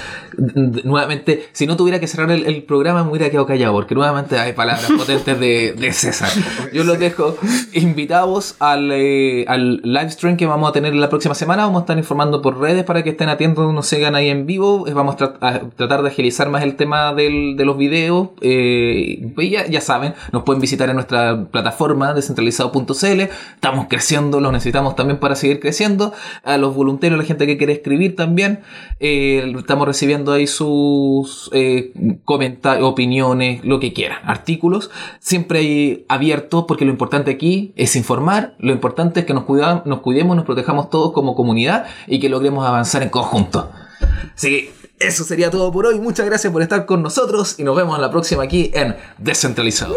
Nuevamente, si no tuviera que cerrar el, el programa, me hubiera quedado callado, porque nuevamente hay palabras potentes de, de, César. Yo los dejo invitados al, eh, al live stream que vamos a tener la próxima semana. Vamos a estar informando por redes para que estén atentos, nos sigan ahí en vivo. Vamos a, tra a tratar de agilizar más el tema del, de los videos. Eh, ya, ya, saben, nos pueden visitar en nuestra plataforma descentralizado.cl. Estamos creciendo, lo necesitamos también para seguir creciendo. A los voluntarios, la gente que quiere escribir también, eh, estamos recibiendo ahí sus eh, comentarios, opiniones, lo que quieran, artículos. Siempre ahí abiertos, porque lo importante aquí es informar. Lo importante es que nos, cuida, nos cuidemos, nos protejamos todos como comunidad y que logremos avanzar en conjunto. Así que eso sería todo por hoy. Muchas gracias por estar con nosotros y nos vemos la próxima aquí en Descentralizado.